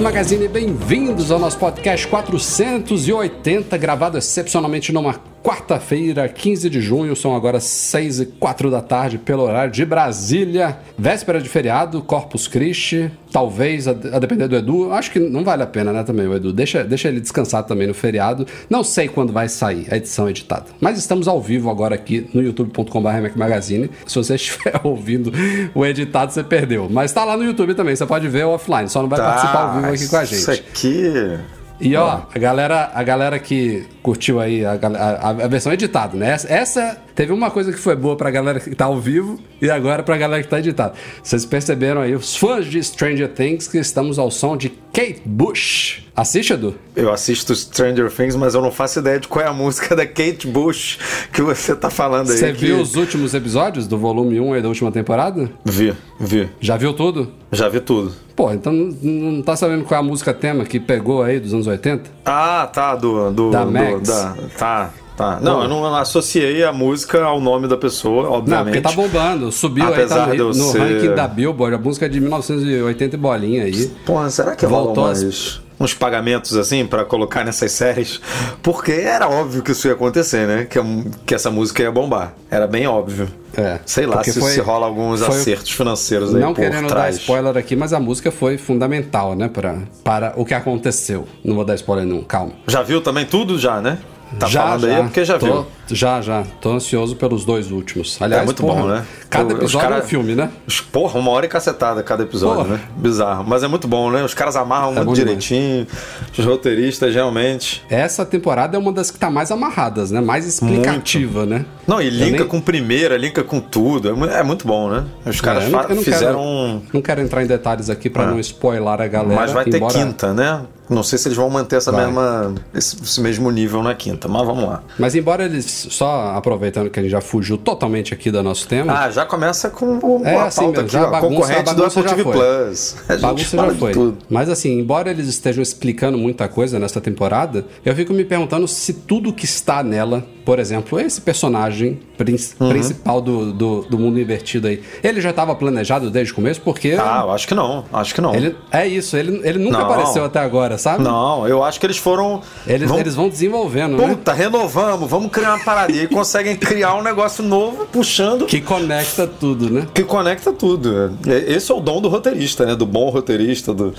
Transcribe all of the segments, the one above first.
Magazine, bem-vindos ao nosso podcast 480, gravado excepcionalmente numa quarta-feira, 15 de junho, são agora 6 e 4 da tarde, pelo horário de Brasília, véspera de feriado, Corpus Christi, talvez, a, a depender do Edu, acho que não vale a pena, né, também, o Edu, deixa, deixa ele descansar também no feriado, não sei quando vai sair a edição editada, mas estamos ao vivo agora aqui no youtube.com.br Magazine, se você estiver ouvindo o editado, você perdeu, mas tá lá no YouTube também, você pode ver offline, só não vai participar ao vivo aqui com a gente. Isso aqui. E ó, a galera, a galera que curtiu aí a, a, a versão editada, né? Essa, essa teve uma coisa que foi boa pra galera que tá ao vivo e agora pra galera que tá editada. Vocês perceberam aí, os fãs de Stranger Things, que estamos ao som de Kate Bush. Assiste, Edu? Eu assisto Stranger Things, mas eu não faço ideia de qual é a música da Kate Bush que você tá falando aí. Você que- viu os últimos episódios do volume 1 aí da última temporada? Vi, vi. Já viu tudo? Já vi tudo. Pô, então não, tá sabendo qual é a música tema que pegou aí dos anos 80? Ah, tá, do. do Da do- Max. da- tá, tá. Não, eu não associei a música ao nome da pessoa, Não, obviamente. porque tá bombando. Subiu aí, tá Apesar no, de eu no ser- ranking da Billboard. A música é de 1980 e bolinha aí. Porra, será que Voltou rolam as- uns pagamentos assim pra colocar nessas séries? Porque era óbvio que isso ia acontecer, né? Que, que essa música ia bombar. Era bem óbvio. É, Sei lá se, foi- se rola alguns foi- acertos financeiros aí Não por querendo dar trás. spoiler aqui, mas a música foi fundamental, né? Pra, para o que aconteceu. Não vou dar spoiler, não, calma. Já viu também tudo já, né? Tá já, falando já, aí é porque já tô- viu. Já, já. Tô ansioso pelos dois últimos. Aliás, É muito porra, bom, né? Cada episódio cara- é um filme, né? Porra, uma hora e cacetada cada episódio, Porra. né? Bizarro. Mas é muito bom, né? Os caras amarram bom muito demais. direitinho. Os roteiristas, realmente. Essa temporada é uma das que tá mais amarradas, né? Mais explicativa, né? Não, e linka nem- com primeira, linka com tudo. É É muito bom, né? Os caras É, eu não- não fizeram quero, um. Não quero entrar em detalhes aqui pra Ah. não spoiler a galera. Mas vai ter embora- quinta, né? Não sei se eles vão manter essa Vai. mesma, esse, esse mesmo nível na quinta, mas vamos lá. Mas embora eles, só aproveitando que a gente já fugiu totalmente aqui do nosso tema, Ah, já começa com o, É, a assim pauta aqui, já ó, bagunça- concorrente a do Apple TV. Plus. A gente bagunça já foi. tudo. Mas assim, embora eles estejam explicando muita coisa nessa temporada, eu fico me perguntando se tudo que está nela, por exemplo, esse personagem Uhum. principal do, do, do mundo invertido aí, ele já estava planejado desde o começo, porque Ah, eu acho que não. Acho que não. ele, é isso, ele, ele nunca Não. apareceu até agora, sabe? Não, eu acho que eles foram. Eles, vão- eles vão desenvolvendo, né? Puta, renovamos, vamos criar uma parada. E conseguem criar um negócio novo, puxando. Que conecta tudo, né? Que conecta tudo. É- Esse é o dom do roteirista, né? Do bom roteirista, do,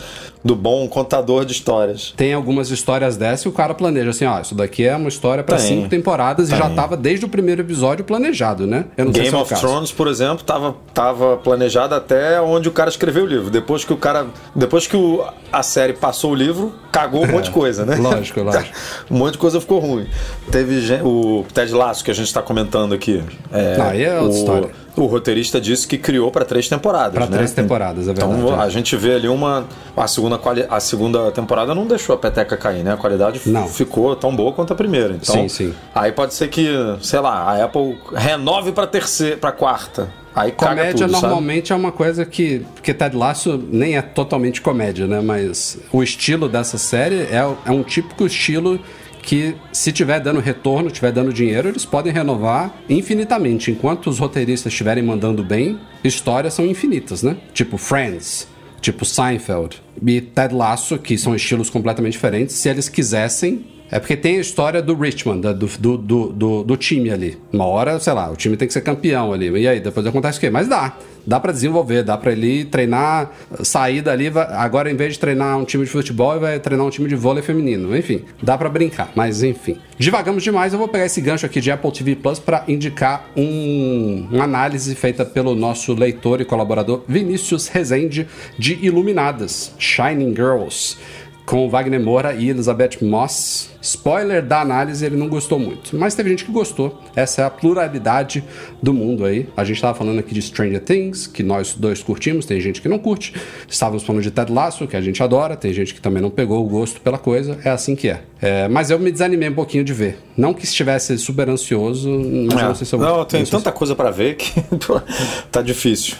do bom contador de histórias. Tem algumas histórias dessas e o cara planeja assim, ó, isso daqui é uma história Tem. cinco temporadas e Tem. já tava desde o primeiro episódio planejado, né? Eu não sei Game se é of. Thrones, por exemplo, tava, tava planejado até onde o cara escreveu o livro. Depois que o cara. Depois que o- a série passou o livro, cagou um monte de coisa, né? Lógico, lógico. um monte de coisa ficou ruim. Teve o Ted Lasso, que a gente tá comentando aqui. É, Não, aí é outra o, história. O roteirista disse que criou pra três temporadas. Pra né? três temporadas, é verdade, Então é. a gente vê ali uma. A segunda, quali- a segunda temporada não deixou a peteca cair, né? A qualidade Não. ficou tão boa quanto a primeira. Então, Sim, sim. Aí pode ser que, sei lá, a Apple renove pra terceira, pra quarta. Aí Comédia tudo, sabe? normalmente é uma coisa que. Porque Ted Lasso nem é totalmente comédia, né? Mas o estilo dessa série é, é um típico estilo que, se tiver dando retorno, tiver dando dinheiro, eles podem renovar infinitamente. Enquanto os roteiristas estiverem mandando bem, histórias são infinitas, né? Tipo Friends, tipo Seinfeld e Ted Lasso, que são estilos completamente diferentes. Se eles quisessem, é porque tem a história do Richmond, do, do, do, do time ali. Uma hora, sei lá, o time tem que ser campeão ali. E aí, depois acontece o quê? Mas dá. Dá para desenvolver, dá para ele treinar, sair dali, agora em vez de treinar um time de futebol, ele vai treinar um time de vôlei feminino. Enfim, dá para brincar, mas enfim. Divagamos demais, eu vou pegar esse gancho aqui de Apple TV Plus para indicar um, uma análise feita pelo nosso leitor e colaborador Vinícius Rezende de Iluminadas, Shining Girls com Wagner Moura e Elizabeth Moss. Spoiler da análise, ele não gostou muito. Mas teve gente que gostou. Essa é a pluralidade do mundo aí. A gente estava falando aqui de Stranger Things, que nós dois curtimos, tem gente que não curte. Estávamos falando de Ted Lasso, que a gente adora, tem gente que também não pegou o gosto pela coisa. É assim que é. é mas eu me desanimei um pouquinho de ver. Não que estivesse super ansioso, mas é. não sei se eu Não, tem tanta coisa para ver que tá difícil.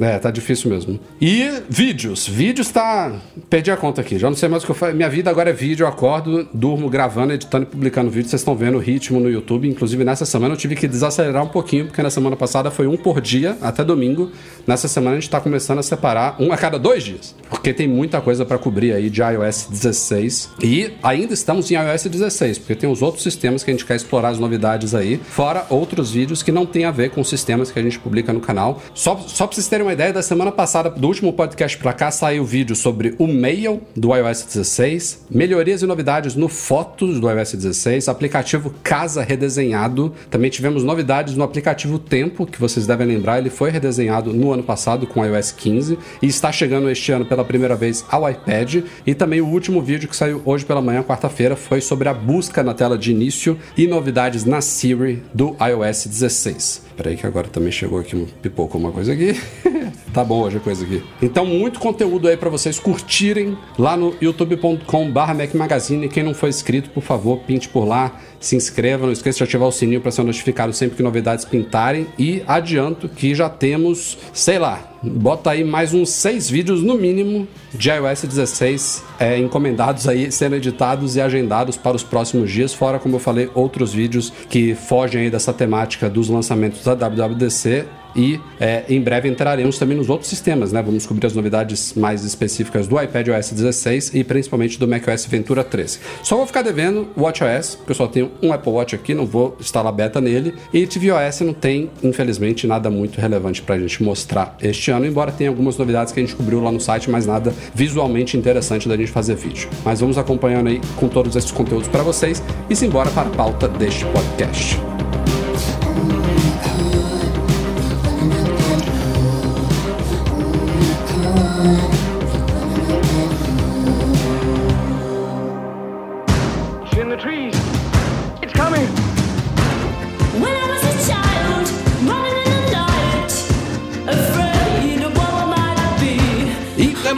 É, tá difícil mesmo. E vídeos. Vídeos tá. Perdi a conta aqui. Já não sei mais o que eu faço. Minha vida agora é vídeo. Eu acordo, durmo gravando, editando e publicando vídeo. Vocês estão vendo o ritmo no YouTube. Inclusive, nessa semana eu tive que desacelerar um pouquinho, porque na semana passada foi um por dia, até domingo. Nessa semana a gente tá começando a separar um a cada dois dias. Porque tem muita coisa para cobrir aí de iOS 16. E ainda estamos em iOS 16, porque tem os outros sistemas que a gente quer explorar as novidades aí. Fora outros vídeos que não tem a ver com os sistemas que a gente publica no canal. Só, só pra vocês terem uma ideia, da semana passada, do último podcast pra cá, saiu vídeo sobre o Mail do iOS 16, melhorias e novidades no Fotos do iOS 16, aplicativo Casa redesenhado. Também tivemos novidades no aplicativo Tempo, que vocês devem lembrar, ele foi redesenhado no ano passado com iOS 15 e está chegando este ano pela primeira vez ao iPad. E também o último vídeo que saiu hoje pela manhã, quarta-feira, foi sobre a busca na tela de início e novidades na Siri do iOS 16. Peraí que agora também chegou aqui, um pipocou uma coisa aqui. tá bom hoje a coisa aqui. Então, muito conteúdo aí para vocês curtirem lá no youtube.com/barra Mac Magazine. Quem não for inscrito, por favor, pinte por lá, se inscreva, não esqueça de ativar o sininho para ser notificado sempre que novidades pintarem. E adianto que já temos, sei lá, bota aí mais uns seis vídeos no mínimo de iOS 16 é, encomendados aí, sendo editados e agendados para os próximos dias, fora, como eu falei, outros vídeos que fogem aí dessa temática dos lançamentos da WWDC e é, em breve entraremos também nos outros sistemas, né? Vamos cobrir as novidades mais específicas do iPad OS 16 e principalmente do macOS Ventura 13. Só vou ficar devendo o WatchOS, porque eu só tenho um Apple Watch aqui, não vou instalar beta nele, e tvOS não tem, infelizmente, nada muito relevante para a gente mostrar este ano, embora tenha algumas novidades que a gente cobriu lá no site, mas nada visualmente interessante da gente fazer vídeo. Mas vamos acompanhando aí com todos esses conteúdos para vocês e simbora para a pauta deste podcast.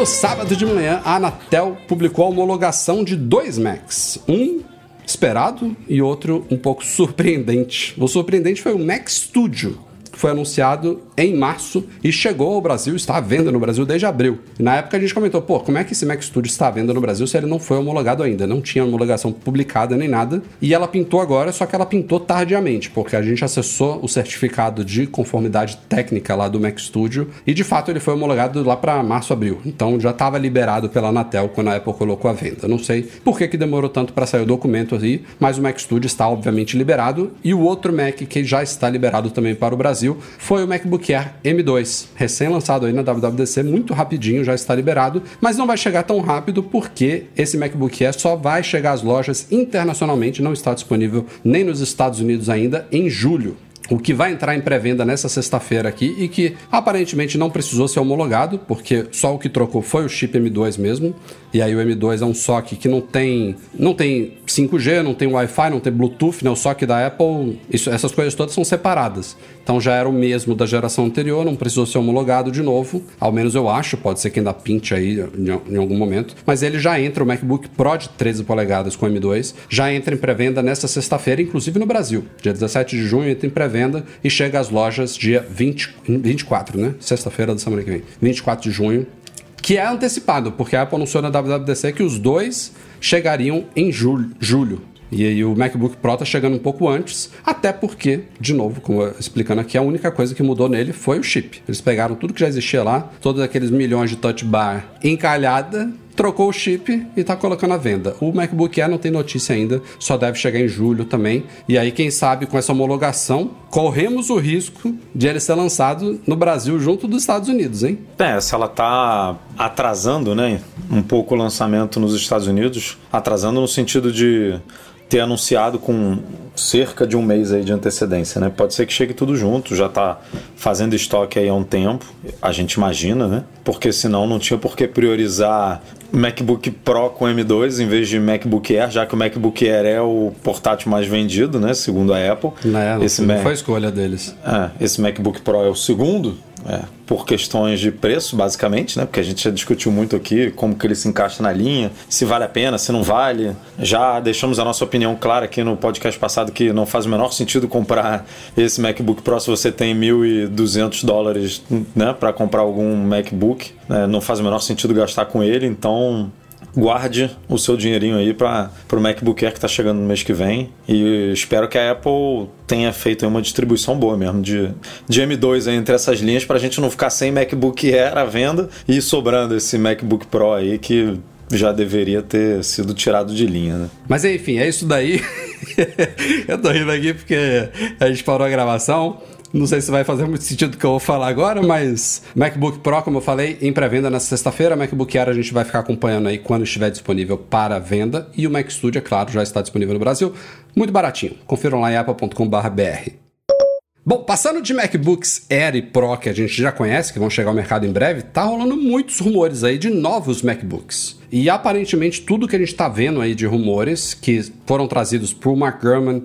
No sábado de manhã, a Anatel publicou a homologação de dois Macs. Um esperado e outro um pouco surpreendente. O surpreendente foi o Mac Studio, foi anunciado em março e chegou ao Brasil, está à venda no Brasil desde abril. Na época a gente comentou, pô, como é que esse Mac Studio está à venda no Brasil se ele não foi homologado ainda? Não tinha homologação publicada nem nada. E ela pintou agora, só que ela pintou tardiamente, porque a gente acessou o certificado de conformidade técnica lá do Mac Studio e de fato ele foi homologado lá para março, abril. Então já estava liberado pela Anatel quando a Apple colocou a venda. Não sei por que, que demorou tanto para sair o documento aí, mas o Mac Studio está obviamente liberado e o outro Mac que já está liberado também para o Brasil Brasil foi o MacBook Air M2, recém-lançado aí na WWDC, muito rapidinho, já está liberado, mas não vai chegar tão rápido porque esse MacBook Air só vai chegar às lojas internacionalmente, não está disponível nem nos Estados Unidos ainda, em julho o que vai entrar em pré-venda nessa sexta-feira aqui e que aparentemente não precisou ser homologado, porque só o que trocou foi o chip M2 mesmo. E aí o M2 é um SOC que não tem, não tem 5G, não tem Wi-Fi, não tem Bluetooth, né? O SOC da Apple, isso, essas coisas todas são separadas. Então já era o mesmo da geração anterior, não precisou ser homologado de novo. Ao menos eu acho, pode ser que ainda pinte aí em, em algum momento. Mas ele já entra, o MacBook Pro de 13 polegadas com M2, já entra em pré-venda nessa sexta-feira, inclusive no Brasil. Dia 17 de junho entra em pré-venda e chega às lojas dia 20, 24, né? Sexta-feira da semana que vem. 24 de junho que é antecipado, porque a Apple anunciou na WWDC que os dois chegariam em julho. julho. E aí o MacBook Pro tá chegando um pouco antes, até porque, de novo, como explicando aqui, a única coisa que mudou nele foi o chip. Eles pegaram tudo que já existia lá, todos aqueles milhões de touch bar encalhada, trocou o chip e tá colocando à venda. O MacBook Air não tem notícia ainda, só deve chegar em julho também. E aí, quem sabe, com essa homologação, corremos o risco de ele ser lançado no Brasil junto dos Estados Unidos, hein? É, se ela tá atrasando, né, um pouco o lançamento nos Estados Unidos, atrasando no sentido de ter anunciado com cerca de um mês aí de antecedência, né? Pode ser que chegue tudo junto, já está fazendo estoque aí há um tempo, a gente imagina, né? Porque senão não tinha por que priorizar MacBook Pro com M2 em vez de MacBook Air, já que o MacBook Air é o portátil mais vendido, né? Segundo a Apple. Não, é, esse não Mac... foi a escolha deles. É, esse MacBook Pro é o segundo, é, por questões de preço, basicamente, né? Porque a gente já discutiu muito aqui como que ele se encaixa na linha, se vale a pena, se não vale. Já deixamos a nossa opinião clara aqui no podcast passado que não faz o menor sentido comprar esse MacBook Pro se você tem 1.200 dólares, né, para comprar algum MacBook. Né? Não faz o menor sentido gastar com ele, então guarde o seu dinheirinho aí para o MacBook Air que está chegando no mês que vem. E espero que a Apple tenha feito uma distribuição boa mesmo de, de M2 entre essas linhas para a gente não ficar sem MacBook Air à venda e sobrando esse MacBook Pro aí que já deveria ter sido tirado de linha, né? Mas enfim, é isso daí. Eu tô rindo aqui porque a gente parou a gravação. Não sei se vai fazer muito sentido o que eu vou falar agora, mas MacBook Pro, como eu falei, em pré-venda nessa sexta-feira. MacBook Air a gente vai ficar acompanhando aí quando estiver disponível para venda. E o Mac Studio, é claro, já está disponível no Brasil. Muito baratinho. Confiram lá em apple.com.br. Bom, passando de MacBooks Air e Pro que a gente já conhece, que vão chegar ao mercado em breve, tá rolando muitos rumores aí de novos MacBooks. E aparentemente tudo que a gente está vendo aí de rumores que foram trazidos por Mark Gurman,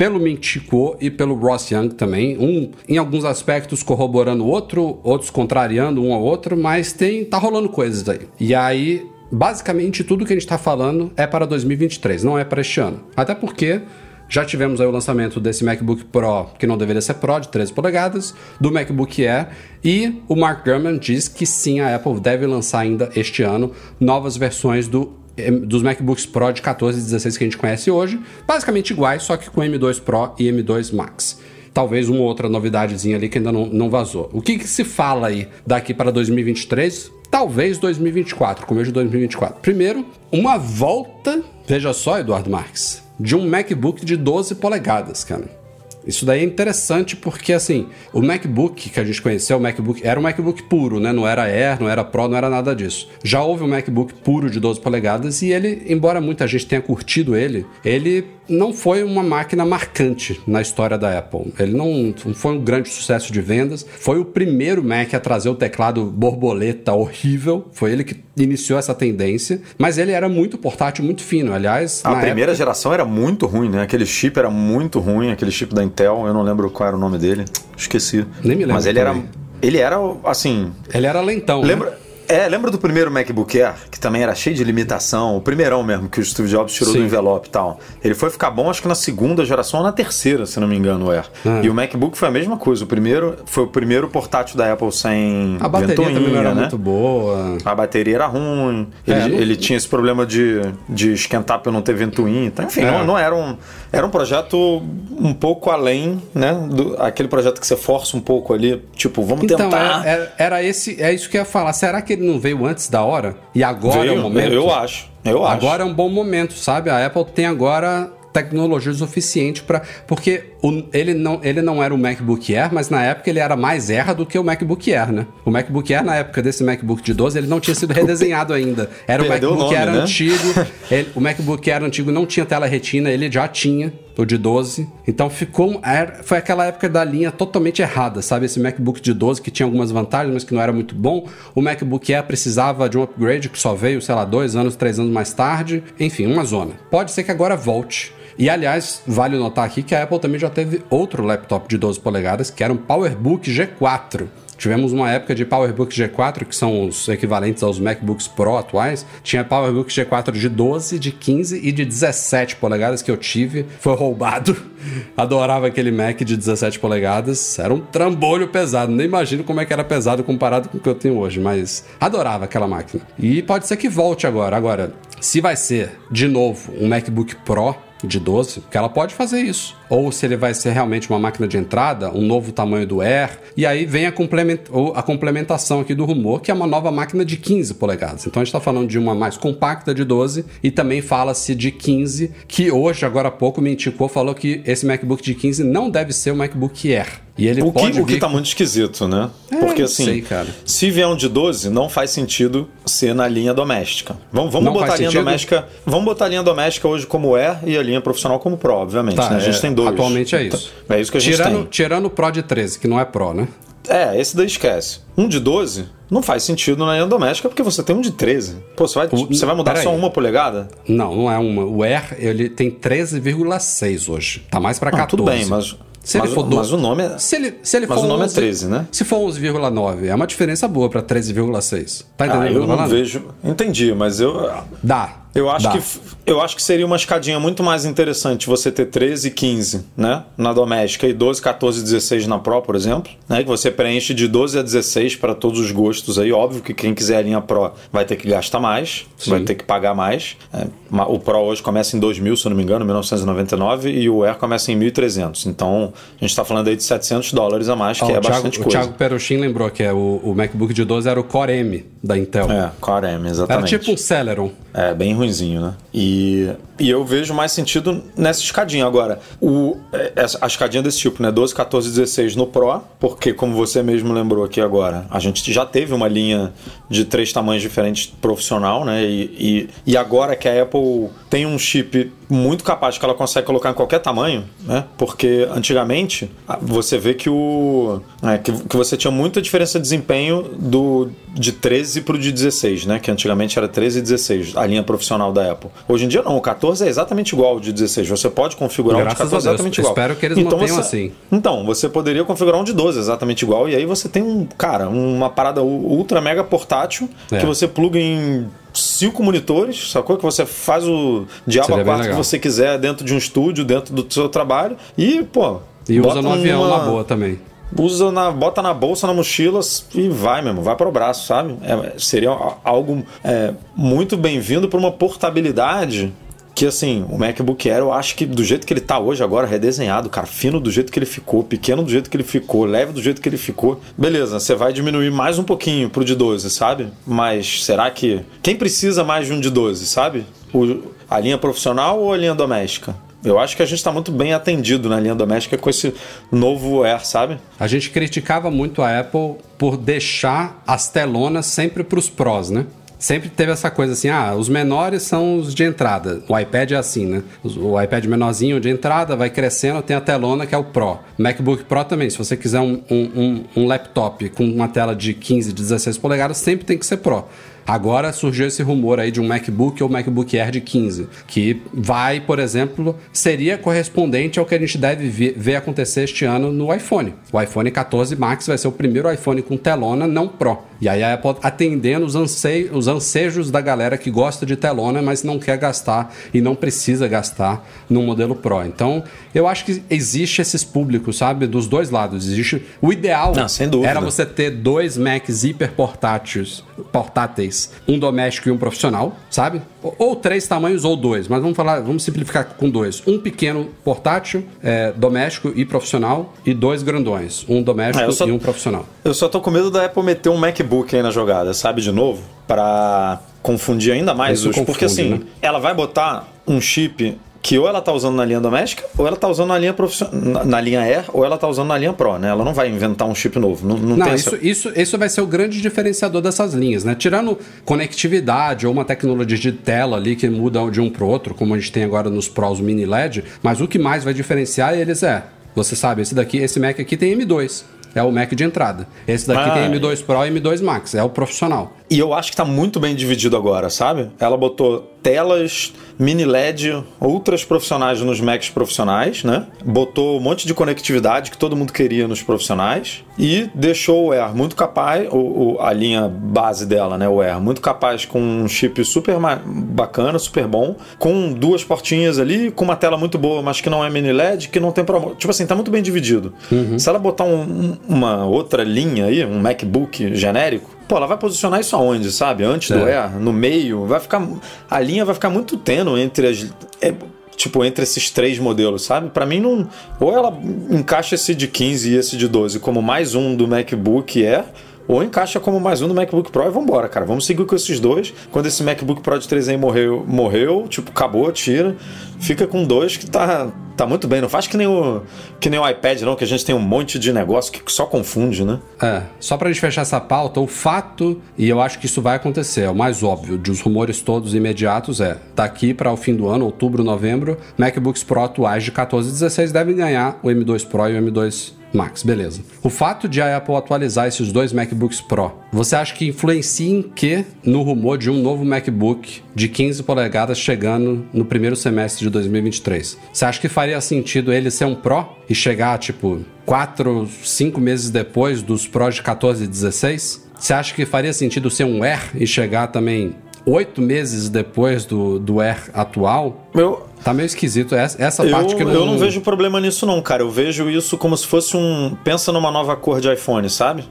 pelo Kuo e pelo Ross Young também. Um, em alguns aspectos, corroborando o outro, outros contrariando um ao outro, mas tem tá rolando coisas aí. E aí, basicamente, tudo que a gente está falando é para 2023, não é para este ano. Até porque já tivemos aí o lançamento desse MacBook Pro, que não deveria ser Pro, de 13 polegadas, do MacBook Air, e o Mark Gurman diz que sim, a Apple deve lançar ainda este ano novas versões do dos MacBooks Pro de 14 e 16 que a gente conhece hoje, basicamente iguais, só que com M2 Pro e M2 Max. Talvez uma outra novidadezinha ali que ainda não, não vazou. O que, que se fala aí daqui para 2023? Talvez 2024, começo de 2024. Primeiro, uma volta, veja só, Eduardo Marques, de um MacBook de 12 polegadas, cara. Isso daí é interessante porque, assim, o MacBook que a gente conheceu, o MacBook, era um MacBook puro, né? Não era Air, não era Pro, não era nada disso. Já houve um MacBook puro de 12 polegadas e ele, embora muita gente tenha curtido ele, ele não foi uma máquina marcante na história da Apple. Ele não foi um grande sucesso de vendas. Foi o primeiro Mac a trazer o teclado borboleta horrível. Foi ele que iniciou essa tendência. Mas ele era muito portátil, muito fino. Aliás, a primeira época... geração era muito ruim, né? Aquele chip era muito ruim, aquele chip da Intel. Eu não lembro qual era o nome dele. Esqueci. Nem me lembro. Mas ele também. era ele era assim. Ele era lentão. Lembra? Né? É, lembra do primeiro MacBook Air, que também era cheio de limitação, o primeirão mesmo, que o Steve Jobs tirou Sim. do envelope e tal. Ele foi ficar bom, acho que na segunda geração ou na terceira, se não me engano, o Air. Ah. E o MacBook foi a mesma coisa. O primeiro foi o primeiro portátil da Apple sem A bateria também não era né? muito boa. A bateria era ruim. Ele, é, não... ele tinha esse problema de, de esquentar para não ter ventoinha. Então, enfim, é. não, não, era um era um projeto um pouco além, né, do aquele projeto que você força um pouco ali, tipo, vamos então, tentar. Era, é, era esse, é isso que eu ia falar. Será que ele não veio antes da hora? E agora veio, é o momento? Eu acho. Eu acho. Agora é um bom momento, sabe? A Apple tem agora tecnologia suficiente para porque o, ele, não, ele não era o MacBook Air, mas na época ele era mais Air do que o MacBook Air, né? O MacBook Air na época desse MacBook de 12 ele não tinha sido redesenhado ainda. Era o MacBook o nome, Air né? antigo. Ele, o MacBook Air antigo não tinha tela retina, ele já tinha o de 12. Então ficou era, foi aquela época da linha totalmente errada, sabe? Esse MacBook de 12 que tinha algumas vantagens, mas que não era muito bom. O MacBook Air precisava de um upgrade que só veio, sei lá, dois anos, três anos mais tarde. Enfim, uma zona. Pode ser que agora volte. E aliás, vale notar aqui que a Apple também já teve outro laptop de 12 polegadas, que era um PowerBook G4. Tivemos uma época de PowerBook G4, que são os equivalentes aos MacBooks Pro atuais. Tinha PowerBook G4 de 12, de 15 e de 17 polegadas que eu tive. Foi roubado. Adorava aquele Mac de 17 polegadas. Era um trambolho pesado. Nem imagino como é que era pesado comparado com o que eu tenho hoje, mas adorava aquela máquina. E pode ser que volte agora. Agora, se vai ser de novo um MacBook Pro, de 12, que ela pode fazer isso. Ou se ele vai ser realmente uma máquina de entrada, um novo tamanho do Air. E aí vem a, complement a complementação aqui do rumor, que é uma nova máquina de 15 polegadas. Então a gente está falando de uma mais compacta de 12 e também fala-se de 15, que hoje, agora há pouco, me indicou, falou que esse MacBook de 15 não deve ser o MacBook Air. E ele o pode que, o que vir tá muito esquisito, né? É, Porque assim, sei, cara. se vier um de 12, não faz sentido ser na linha doméstica. Vamos, vamos botar a linha sentido? doméstica. Vamos botar a linha doméstica hoje como é e a linha profissional como Pro, obviamente. Tá, né? A gente é, tem dois. Atualmente é isso. É isso que a gente tirando, tem. Tirando o Pro de 13, que não é Pro, né? É, esse daí esquece. Um de 12 não faz sentido na linha doméstica porque você tem um de 13. Pô, você vai, você vai mudar só uma polegada? Não, não é uma. O Air, ele tem 13,6 hoje. Tá mais pra Não, 14. tudo bem, mas, Se ele mas, for do- mas o nome é. Se ele, se ele Mas for o nome é 11 13, né? Se for 11,9, é uma diferença boa pra 13,6. Tá entendendo? Ah, o eu não vejo. Entendi, mas eu. Dá. Eu acho, Dá. que, eu acho que seria uma escadinha muito mais interessante você ter 13 e 15, né? Na doméstica e 12, 14 e 16 na Pro, por exemplo. Né? Que você preenche de 12 a 16 para todos os gostos aí. Óbvio que quem quiser a linha Pro vai ter que gastar mais, Sim. vai ter que pagar mais. É, o Pro hoje começa em 2000, se eu não me engano, 1999, e o Air começa em 1.300. Então a gente está falando aí de 700 dólares a mais, que Ó, é o, Thiago, bastante o coisa. Thiago Peruchin lembrou que é o, o MacBook de 12 era o Core M da Intel. É, Core M, Era exatamente. tipo um Celeron. É, bem ruinzinho, né? E, e eu vejo mais sentido nessa escadinha. Agora, o, é, a escadinha desse tipo, né? 12, 14, 16 no Pro, porque, como você mesmo lembrou aqui agora, a gente já teve uma linha de três tamanhos diferentes profissional, né? E, e, e agora que a Apple tem um chip muito capaz que ela consegue colocar em qualquer tamanho, né? Porque antigamente você vê que o é, que, que você tinha muita diferença de desempenho do de 13 pro de 16, né? Que antigamente era 13 e 16, a linha profissional da Apple. Hoje em dia não, o 14 é exatamente igual ao de 16. Você pode configurar Graças o de 14 a Deus. exatamente igual. Espero que eles mantenham assim. Então, você poderia configurar um de 12 exatamente igual e aí você tem um, cara, uma parada ultra mega portátil É. que você pluga em cinco monitores, sacou? Que você faz o diabo a quatro que você quiser dentro de um estúdio, dentro do seu trabalho e, pô... E usa no avião uma- na boa também. Usa na, bota na bolsa, na mochila e vai mesmo, vai pro braço, sabe? É, seria algo é, muito bem-vindo para uma portabilidade que assim, o MacBook Air eu acho que do jeito que ele tá hoje agora, redesenhado, cara, fino do jeito que ele ficou, pequeno do jeito que ele ficou, leve do jeito que ele ficou, beleza, você vai diminuir mais um pouquinho pro de 12, sabe? Mas será que quem precisa mais de um de 12, sabe? O, a linha profissional ou a linha doméstica? Eu acho que a gente está muito bem atendido na linha doméstica com esse novo Air, sabe? A gente criticava muito a Apple por deixar as telonas sempre pros prós, né? Sempre teve essa coisa assim, ah, os menores são os de entrada. O iPad é assim, né? O iPad menorzinho de entrada vai crescendo, tem a telona que é o Pro. MacBook Pro também, se você quiser um, um, um- laptop com uma tela de 15, 16 polegadas, sempre tem que ser Pro. Agora surgiu esse rumor aí de um MacBook ou MacBook Air de 15, que vai, por exemplo, seria correspondente ao que a gente deve ver acontecer este ano no iPhone. O iPhone 14 Max vai ser o primeiro iPhone com telona não Pro. E aí a Apple atendendo os, ansei, os ansejos da galera que gosta de telona, mas não quer gastar e não precisa gastar no modelo Pro. Então, eu acho que existe esses públicos, sabe, dos dois lados. Existe o ideal Não, era você ter dois Macs hiper portáteis, portáteis, um doméstico e um profissional, sabe? Ou, três tamanhos ou dois, mas vamos falar, vamos simplificar com dois. Um pequeno portátil, é, doméstico e profissional, e dois grandões, um doméstico eu só- e um profissional. Eu só tô com medo da Apple meter um MacBook aí na jogada, sabe, de novo? Pra confundir ainda mais Isso os. Porque confunde, assim, né? ela vai botar um chip que ou ela tá usando na linha doméstica, ou ela tá usando na linha profissional, na, linha Air, ou ela tá usando na linha Pro, né? Ela não vai inventar um chip novo. Não, não, Não, tem isso, essa... isso, isso vai ser o grande diferenciador dessas linhas, né? Tirando conectividade ou uma tecnologia de tela ali que muda de um pro outro, como a gente tem agora nos Pros Mini LED, mas o que mais vai diferenciar eles é, você sabe, esse daqui, esse Mac aqui tem M2, é o Mac de entrada. Esse daqui Ah, tem é. M2 Pro e M2 Max, é o profissional. E eu acho que tá muito bem dividido agora, sabe? Ela botou telas mini LED ultras profissionais nos Macs profissionais, né? Botou um monte de conectividade que todo mundo queria nos profissionais e deixou o Air muito capaz, o, o- a linha base dela, né? O Air, muito capaz com um chip super bacana, super bom, com duas portinhas ali, com uma tela muito boa, mas que não é mini LED, que não tem promo. Tipo assim, tá muito bem dividido. Se ela botar um- uma outra linha aí, um MacBook genérico, Pô, ela vai posicionar isso aonde, sabe? Antes do É. Air, no meio, vai ficar. A linha vai ficar muito tênue entre as. é, tipo, entre esses três modelos, sabe? Para mim não. Ou ela encaixa esse de 15 e esse de 12 como mais um do MacBook Air ou encaixa como mais um do MacBook Pro e vambora, cara. Vamos seguir com esses dois. Quando esse MacBook Pro de 3 aí morreu, morreu, tipo, acabou, tira. Fica com dois que tá, tá muito bem. Não faz que nem, o, que nem o iPad, não, que a gente tem um monte de negócio que só confunde, né? É, só pra gente fechar essa pauta, o fato, e eu acho que isso vai acontecer, é o mais óbvio, dos rumores todos imediatos é, daqui para o fim do ano, outubro, novembro, MacBooks Pro atuais de 14 e 16 devem ganhar o M2 Pro e o M2 Max, beleza. O fato de a Apple atualizar esses dois MacBooks Pro, você acha que influencia em que no rumor de um novo MacBook de 15 polegadas chegando no primeiro semestre de 2023? Você acha que faria sentido ele ser um Pro e chegar, tipo, 4, 5 meses depois dos Pro de 14 e 16? Você acha que faria sentido ser um Air e chegar também oito meses depois do, do Air atual? Eu, Tá meio esquisito essa, essa eu, parte que não... Eu não vejo problema nisso não, cara. Eu vejo isso como se fosse um... Pensa numa nova cor de iPhone, sabe?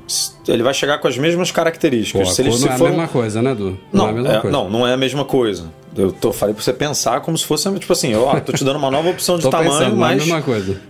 Ele vai chegar com as mesmas características. Pô, se ele, não se é for a mesma coisa, né, Du? Não, não é a mesma é, coisa. não, não é a mesma coisa. Eu tô, falei pra você pensar como se fosse, tipo assim, ó, tô te dando uma nova opção de tamanho, pensando, é a mas, mesma coisa.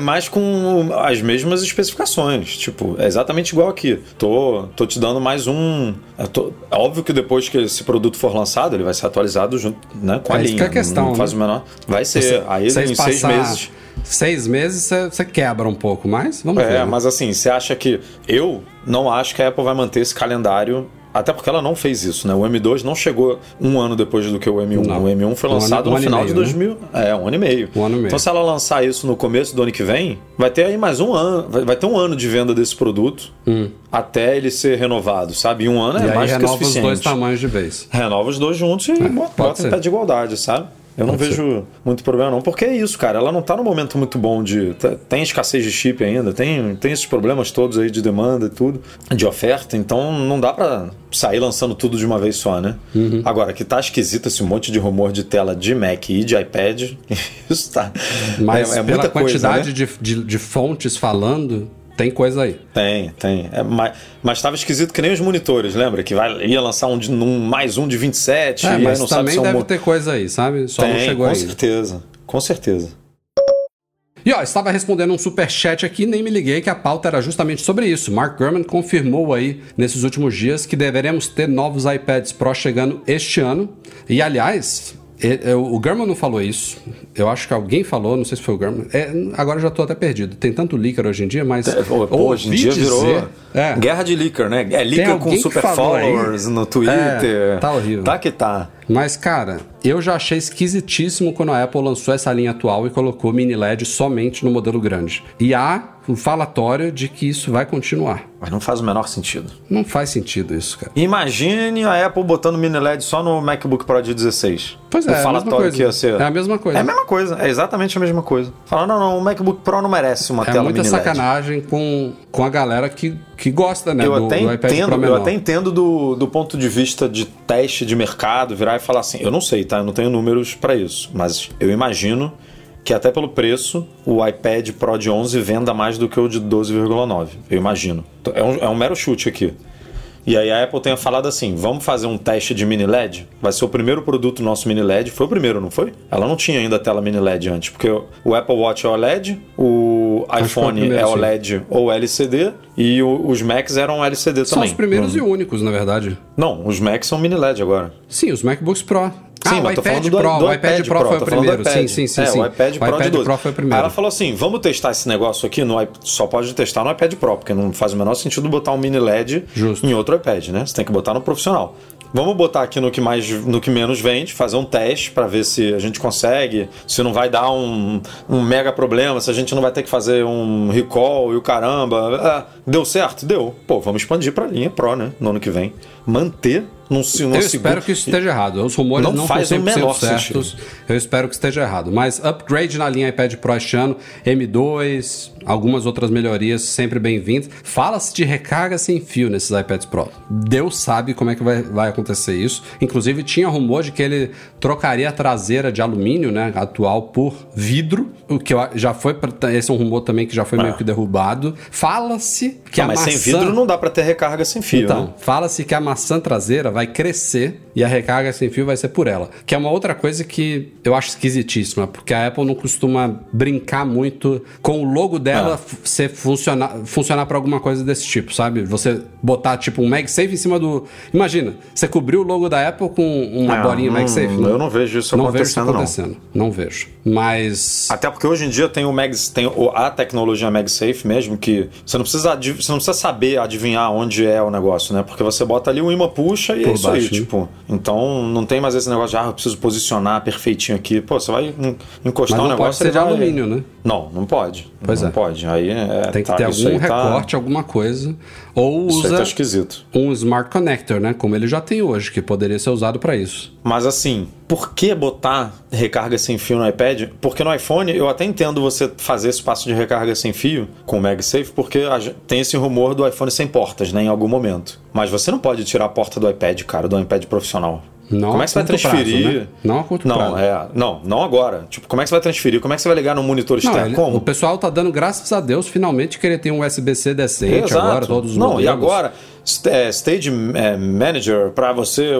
mas com as mesmas especificações. Tipo, é exatamente igual aqui. Tô, tô te dando mais um. tô- é óbvio que depois que esse produto for lançado, ele vai ser atualizado junto né, com a É isso linha. que é a questão, não faz né? o menor. Vai ser. Você- Aí em seis meses. Seis meses você- quebra um pouco, mas vamos ver. É, mas assim, você acha que. Eu não acho que a Apple vai manter esse calendário. Até porque ela não fez isso, né? O M2 não chegou um ano depois do que o M1. Não. O M1 foi Um lançado ano- um no final meio, de né? 2000. É, um ano e meio. Um ano e meio. Então, se ela lançar isso no começo do ano que vem, vai ter aí mais um ano. Vai, ter um ano de venda desse produto até ele ser renovado, sabe? E um ano Hum. E é mais que renova os suficiente. dois tamanhos de vez. Renova os dois juntos e bota, bota em pé de igualdade, sabe? Eu não Pode vejo muito problema, não, porque é isso, cara. Ela não tá num momento muito bom de. tá- Tem escassez de chip ainda, tem, tem esses problemas todos aí de demanda e tudo, de oferta, então não dá pra sair lançando tudo de uma vez só, né? Uhum. Agora, que tá esquisito esse monte de rumor de tela de Mac e de iPad, isso tá. Mas é, é pela muita coisa, quantidade né? de, de, de fontes falando, tem coisa aí. Tem, tem. É, mas, mas tava esquisito que nem os monitores, lembra? Que vai, ia lançar um, de- um mais um de 27 É, e mas não também um deve mo- ter coisa aí, sabe? Só não Tem, chegou com aí. certeza. Com certeza. E ó, estava respondendo um superchat aqui, nem me liguei que a pauta era justamente sobre isso. Mark Gurman confirmou aí nesses últimos dias que deveremos ter novos iPads Pro chegando este ano. E aliás, o Gurman não falou isso. Eu acho que alguém falou, não sei se foi o Gurman. É, agora eu já tô até perdido. Tem tanto leaker hoje em dia, mas. Pô, pô, hoje em dia virou dizer- É. guerra de leaker, né? É leaker com super falou aí. followers no Twitter. É, tá horrível. Tá que tá. Mas, cara, eu já achei esquisitíssimo quando a Apple lançou essa linha atual e colocou mini LED somente no modelo grande. E há um falatório de que isso vai continuar. Mas não faz o menor sentido. Não faz sentido isso, cara. Imagine a Apple botando mini LED só no MacBook Pro de 16. Pois é, o é a mesma falatório coisa. que ia ser. É a mesma coisa. É a mesma coisa, é exatamente a mesma coisa. Fala, não, não, o MacBook Pro não merece uma É tela muita mini LED. sacanagem com, com a galera que, que gosta, né? Eu, do, até do entendo, eu até entendo do, do ponto de vista de teste de mercado, virar e falar assim, eu não sei, tá? Eu não tenho números pra isso, mas eu imagino que até pelo preço o iPad Pro de 11 venda mais do que o de 12,9. Eu imagino. É um, é um mero chute aqui. E aí a Apple tenha falado assim, vamos fazer um teste de mini LED? Vai ser o primeiro produto nosso mini LED. Foi o primeiro, não foi? Ela não tinha ainda tela mini LED antes, porque o- Apple Watch é OLED, o foi o iPhone é sim. OLED ou LCD e o- os Macs eram LCD São também. os primeiros Não- e únicos, na verdade. Não, os Macs são mini LED agora. Sim, os MacBooks Pro. Sim, ah, o iPad falando do, Pro, do o iPad, Pro, foi o primeiro. iPad. Sim, sim, sim. É, sim. o iPad Pro de 12. Pro foi o Aí primeiro. ela falou assim: vamos testar esse negócio aqui no Só pode testar no iPad Pro, porque não faz o menor sentido botar um mini LED Justo. em outro iPad, né? Você tem que botar no profissional. Vamos botar aqui no que mais, no que menos vende, fazer um teste para ver se a gente consegue, se não vai dar um, um mega problema, se a gente não vai ter que fazer um recall e o caramba. Ah, deu certo? Deu. Pô, vamos expandir para linha Pro, né? No ano que vem. Manter num, num Eu segundo. espero que isso esteja errado. Os rumores Não não, faz o 100% menor certos. Eu espero que esteja errado. Mas upgrade na linha iPad Pro este ano, M2, algumas outras melhorias sempre bem-vindas. Fala-se de recarga sem fio nesses iPads Pro. Deus sabe como é que vai, vai acontecer isso. Inclusive, tinha rumor de que ele trocaria a traseira de alumínio, né, atual, por vidro, o que já foi. pra- Esse é um rumor também que já foi meio que derrubado. Fala-se que Ah, a mas maçã... sem vidro não dá pra ter recarga sem fio, Então, né? fala-se que a maçã traseira vai crescer e a recarga sem fio vai ser por ela. Que é uma outra coisa que eu acho esquisitíssima, porque a Apple não costuma brincar muito com o logo dela Ah. ser funcionar, funcionar para alguma coisa desse tipo, sabe? Você botar tipo um MagSafe em cima do. Imagina, você cobriu o logo da Apple com uma Ah, bolinha não- MagSafe. eu não vejo isso não vejo isso acontecendo, não. acontecendo. Não vejo. Mas. Até porque hoje em dia tem o Mag, tem a tecnologia MagSafe mesmo, que você não precisa você não precisa saber adivinhar onde é o negócio, né? Porque você bota ali o imã puxa e é Por isso aí, baixo, né? tipo. Então não tem mais esse negócio de ah, eu preciso posicionar perfeitinho aqui. Pô, você vai en- encostar Mas um não negócio pode ser de vai- alumínio, né? Não, não pode. Pois não é. pode. Aí é, Tem que tá, ter isso algum aí tá- recorte, alguma coisa. Ou Isso usa tá esquisito. um Smart Connector, né? Como ele já tem hoje, que poderia ser usado para isso. Mas assim, por que botar recarga sem fio no iPad? Porque no iPhone eu até entendo você fazer esse passo de recarga sem fio com o MagSafe, porque tem esse rumor do iPhone sem portas, né, em algum momento. Mas você não pode tirar a porta do iPad, cara, do iPad profissional. Não como é que você vai transferir? prazo, né? Não a curto não, prazo. É, não, não agora. Tipo, como é que você vai transferir? Como é que você vai ligar no monitor Não, externo? ele- como? o pessoal tá dando graças a Deus finalmente querer ter um USB-C decente Exato. agora, todos os Não, modelos. e agora, Stage é, Manager, para você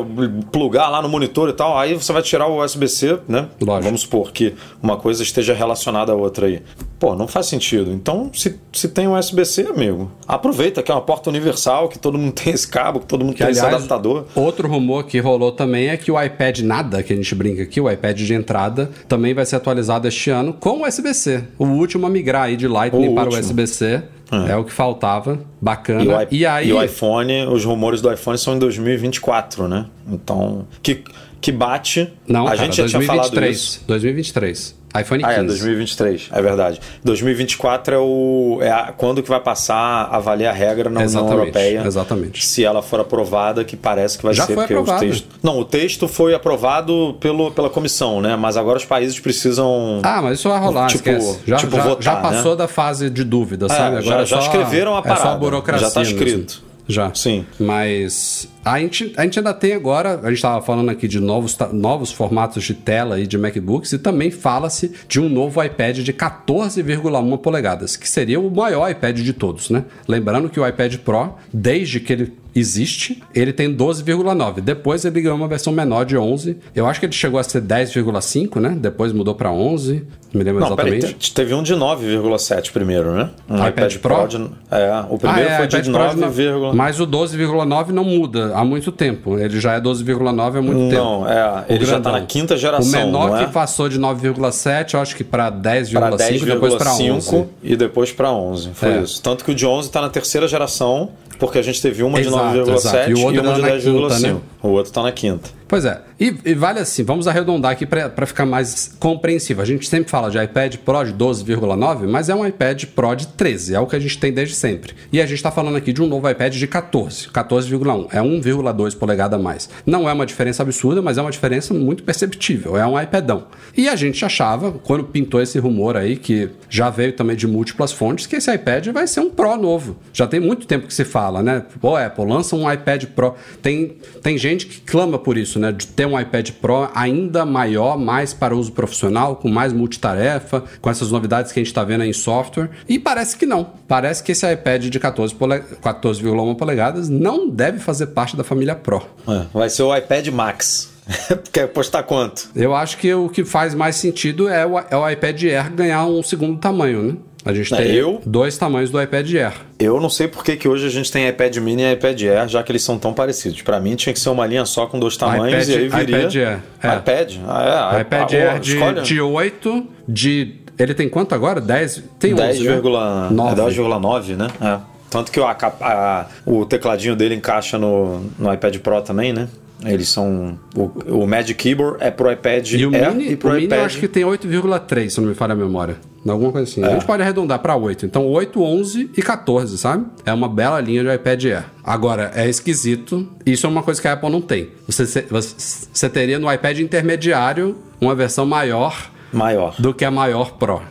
plugar lá no monitor e tal, aí você vai tirar o USB-C, né? Lógico. Vamos supor que uma coisa esteja relacionada à outra aí. Pô, não faz sentido. Então, se, se tem um USB-C, amigo, aproveita que é uma porta universal, que todo mundo tem esse cabo, que todo mundo Que, tem esse aliás, adaptador. outro rumor que rolou também é que o iPad nada, que a gente brinca aqui, o iPad de entrada, também vai ser atualizado este ano com USB-C. O último a migrar aí de Lightning O para o. USB-C. É. o que faltava. Bacana. E o, E, aí. e o iPhone, os rumores do iPhone são em 2024, né? Então, que, que bate. Não, a cara, gente já tinha falado 2023. isso. 2023. iPhone 15. Ah, é, 2023, é verdade. 2024 é o é a- quando que vai passar a valer a regra na União Europeia. exatamente. Se ela for aprovada, que parece que vai Já ser foi porque aprovada. o texto. Não, o texto foi aprovado pelo, pela comissão, né? Mas agora os países precisam. Ah, mas isso vai rolar, Tipo- esquece. Já, tipo já, votar, já né? passou da fase de dúvida, É, sabe? Agora já, é já só- escreveram a É parada. só burocracia. já tá mesmo. Já. Sim. Mas a gente, a gente ainda tem agora, a gente estava falando aqui de novos, novos formatos de tela e de MacBooks, e também fala-se de um novo iPad de 14,1 polegadas, que seria o maior iPad de todos, né? Lembrando que o iPad Pro, desde que ele existe, ele tem 12,9. Depois ele ganhou uma versão menor de 11. Eu acho que ele chegou a ser 10,5, né? Depois mudou para 11. Não me lembro Não, peraí, exatamente. te- teve um de 9,7 primeiro, né? Um iPad Pro? de, é, o primeiro Ah, é, foi de iPad Pro 9, Mas o 12,9 não muda há muito tempo. Ele já é 12,9 há muito tempo. Não, é, O ele já tá grandão. na quinta geração, O menor não é? que passou de 9,7, eu acho que para para 10,5 depois para 11. 10,5 e depois para 11. Foi É. isso. Tanto que o de 11 está na terceira geração, porque a gente teve uma Exato, de 9,7 exato. E e, o outro tá na 10,5. quinta, né? O outro está na quinta. Pois é. E, e vale assim, vamos arredondar aqui para ficar mais compreensível. A gente sempre fala de iPad Pro de 12,9, mas é um iPad Pro de 13, é o que a gente tem desde sempre. E a gente está falando aqui de um novo iPad de 14, 14,1, é 1,2 polegada a mais. Não é uma diferença absurda, mas é uma diferença muito perceptível, é um iPadão. E a gente achava, quando pintou esse rumor aí, que já veio também de múltiplas fontes, que esse iPad vai ser um Pro novo. Já tem muito tempo que se fala, né? Pô, Apple, lança um iPad Pro. Tem, tem gente que clama por isso, né? De ter um iPad Pro ainda maior, mais para uso profissional, com mais multitarefa, com essas novidades que a gente está vendo aí em software. E parece que não. Parece que esse iPad de 14 pole... 14,1 polegadas não deve fazer parte da família Pro. É, Vai ser o iPad Max. Quer postar quanto? Eu acho que o que faz mais sentido é o, é o iPad Air ganhar um segundo tamanho, né? A gente É, tem eu- dois tamanhos do iPad Air. Eu não sei por que, que hoje a gente tem iPad Mini e iPad Air, já que eles são tão parecidos. Para mim tinha que ser uma linha só com dois tamanhos iPad- e aí viria. iPad Air, é. iPad? Ah, é. iPad Ah, Air oh, de, escolhe. de 8, de. Ele tem quanto agora? 10? Tem 11, 10,9, né? é 10,9, né? É. Tanto que o, a a- o tecladinho dele encaixa no, no iPad Pro também, né? Eles são. O, o Magic Keyboard é pro iPad E o Air Mini, e pro o Mini iPad. eu acho que tem 8,3, se não me falha a memória. Alguma coisa assim. A É. gente pode arredondar para 8. Então 8, 11 e 14, sabe? É uma bela linha de iPad Air. Agora, é esquisito. Isso é uma coisa que a Apple não tem. Você, você, você teria no iPad intermediário uma versão maior Maior. do que a maior Pro.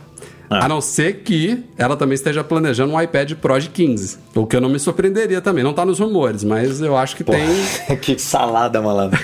É. A não ser que ela também esteja planejando um iPad Pro de 15. O que eu não me surpreenderia também. Não tá nos rumores, mas eu acho que tem. que salada, malandro.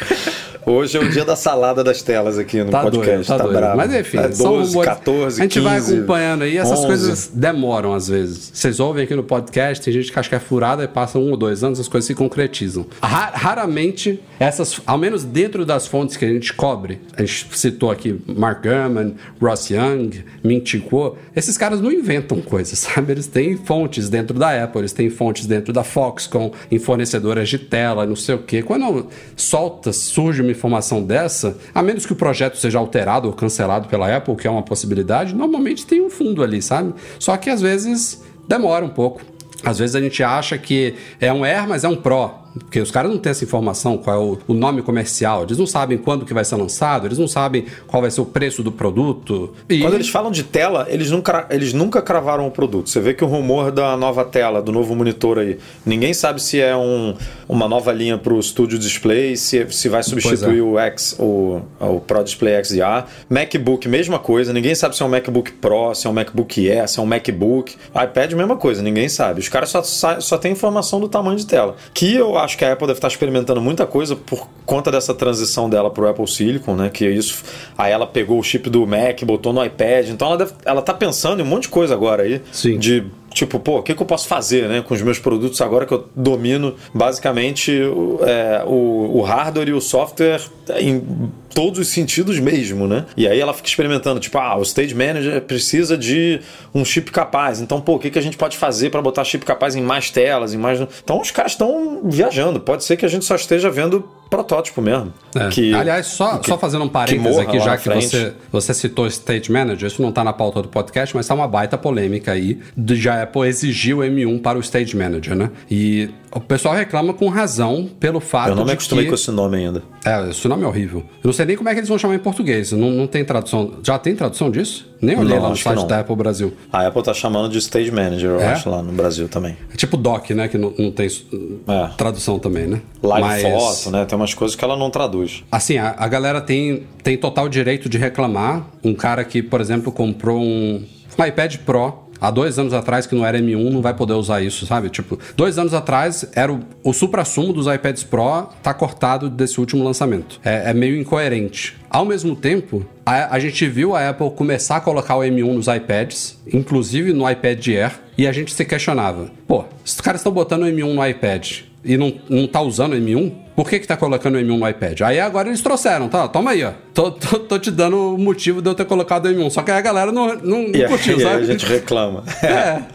Hoje é o dia da salada das telas aqui no Tá podcast. doido, tá, tá doido. bravo. Mas enfim, é são 12, rumores. 14, A gente 15, vai acompanhando aí, essas 11. coisas demoram às vezes. Vocês ouvem aqui no podcast, tem gente que acha que é furada e passa um ou dois anos, as coisas se concretizam. Ra- raramente, essas, ao menos dentro das fontes que a gente cobre, a gente citou aqui Mark Gurman, Ross Young, Ming Chi Kuo, esses caras não inventam coisas, sabe? Eles têm fontes dentro da Apple, eles têm fontes dentro da Foxconn, em fornecedoras de tela, não sei o quê. Quando solta, surge uma informação dessa, a menos que o projeto seja alterado ou cancelado pela Apple, que é uma possibilidade, normalmente tem um fundo ali, sabe? Só que às vezes demora um pouco. Às vezes a gente acha que é um Air, mas é um Pro. Porque os caras não têm essa informação, qual é o, o nome comercial. Eles não sabem quando que vai ser lançado, eles não sabem qual vai ser o preço do produto. E Quando eles falam de tela, eles nunca, eles nunca cravaram o produto. Você vê que o rumor da nova tela, do novo monitor aí, ninguém sabe se é um, uma nova linha para o Studio Display, se, se vai substituir é. o X, o, o Pro Display XDR. MacBook, mesma coisa. Ninguém sabe se é um MacBook Pro, se é um MacBook Air, se é um MacBook. iPad, mesma coisa. Ninguém sabe. Os caras só, só, têm informação do tamanho de tela. Que eu acho que a Apple deve estar experimentando muita coisa por conta dessa transição dela para o Apple Silicon, né? Que isso. Aí ela pegou o chip do Mac, botou no iPad. Então ela, deve, ela tá pensando em um monte de coisa agora aí. Sim. De tipo, pô, o que, que eu posso fazer né, com os meus produtos agora que eu domino basicamente o, é, o, o hardware e o software em todos os sentidos mesmo, né? E aí ela fica experimentando, tipo, ah, o Stage Manager precisa de um chip capaz. Então, pô, o que, que a gente pode fazer para botar chip capaz em mais telas, em mais. Então os caras estão viajando. Pode ser que a gente só esteja vendo protótipo mesmo. É. Que, Aliás, só, que- só fazendo um parênteses aqui, já que você, você citou State Manager, isso não está na pauta do podcast, mas está uma baita polêmica aí de já Apple exigir o M1 para o Stage Manager, né? E o pessoal reclama com razão pelo fato Eu não me de acostumei que... com esse nome ainda. É, esse nome é horrível. Eu não sei nem como é que eles vão chamar em português. Não, não tem tradução. Já tem tradução disso? Nem olhei Não, lá no site da Apple Brasil. A Apple tá chamando de Stage Manager, eu É? acho, lá no Brasil também. É tipo DOC, né? Que não, não tem É. tradução também, né? Live Mas- foto, né? Tem umas coisas que ela não traduz. Assim, a, a galera tem, tem total direito de reclamar. Um cara que, por exemplo, comprou um, um iPad Pro há dois anos atrás, que não era M1, não vai poder usar isso, sabe? Tipo, dois anos atrás era o, o supra-sumo dos iPads Pro, tá cortado desse último lançamento. É, é meio incoerente. Ao mesmo tempo, a, a gente viu a Apple começar a colocar o M1 nos iPads, inclusive no iPad Air, e a gente se questionava: pô, os caras estão botando o M1 no iPad e não, não tá usando o M1? Por que que tá colocando o M1 no iPad? Aí agora eles trouxeram, tá? Toma aí, ó. Tô, tô, tô te dando o motivo de eu ter colocado o M1. Só que aí a galera não, não, não aí- curtiu, aí sabe? a gente reclama.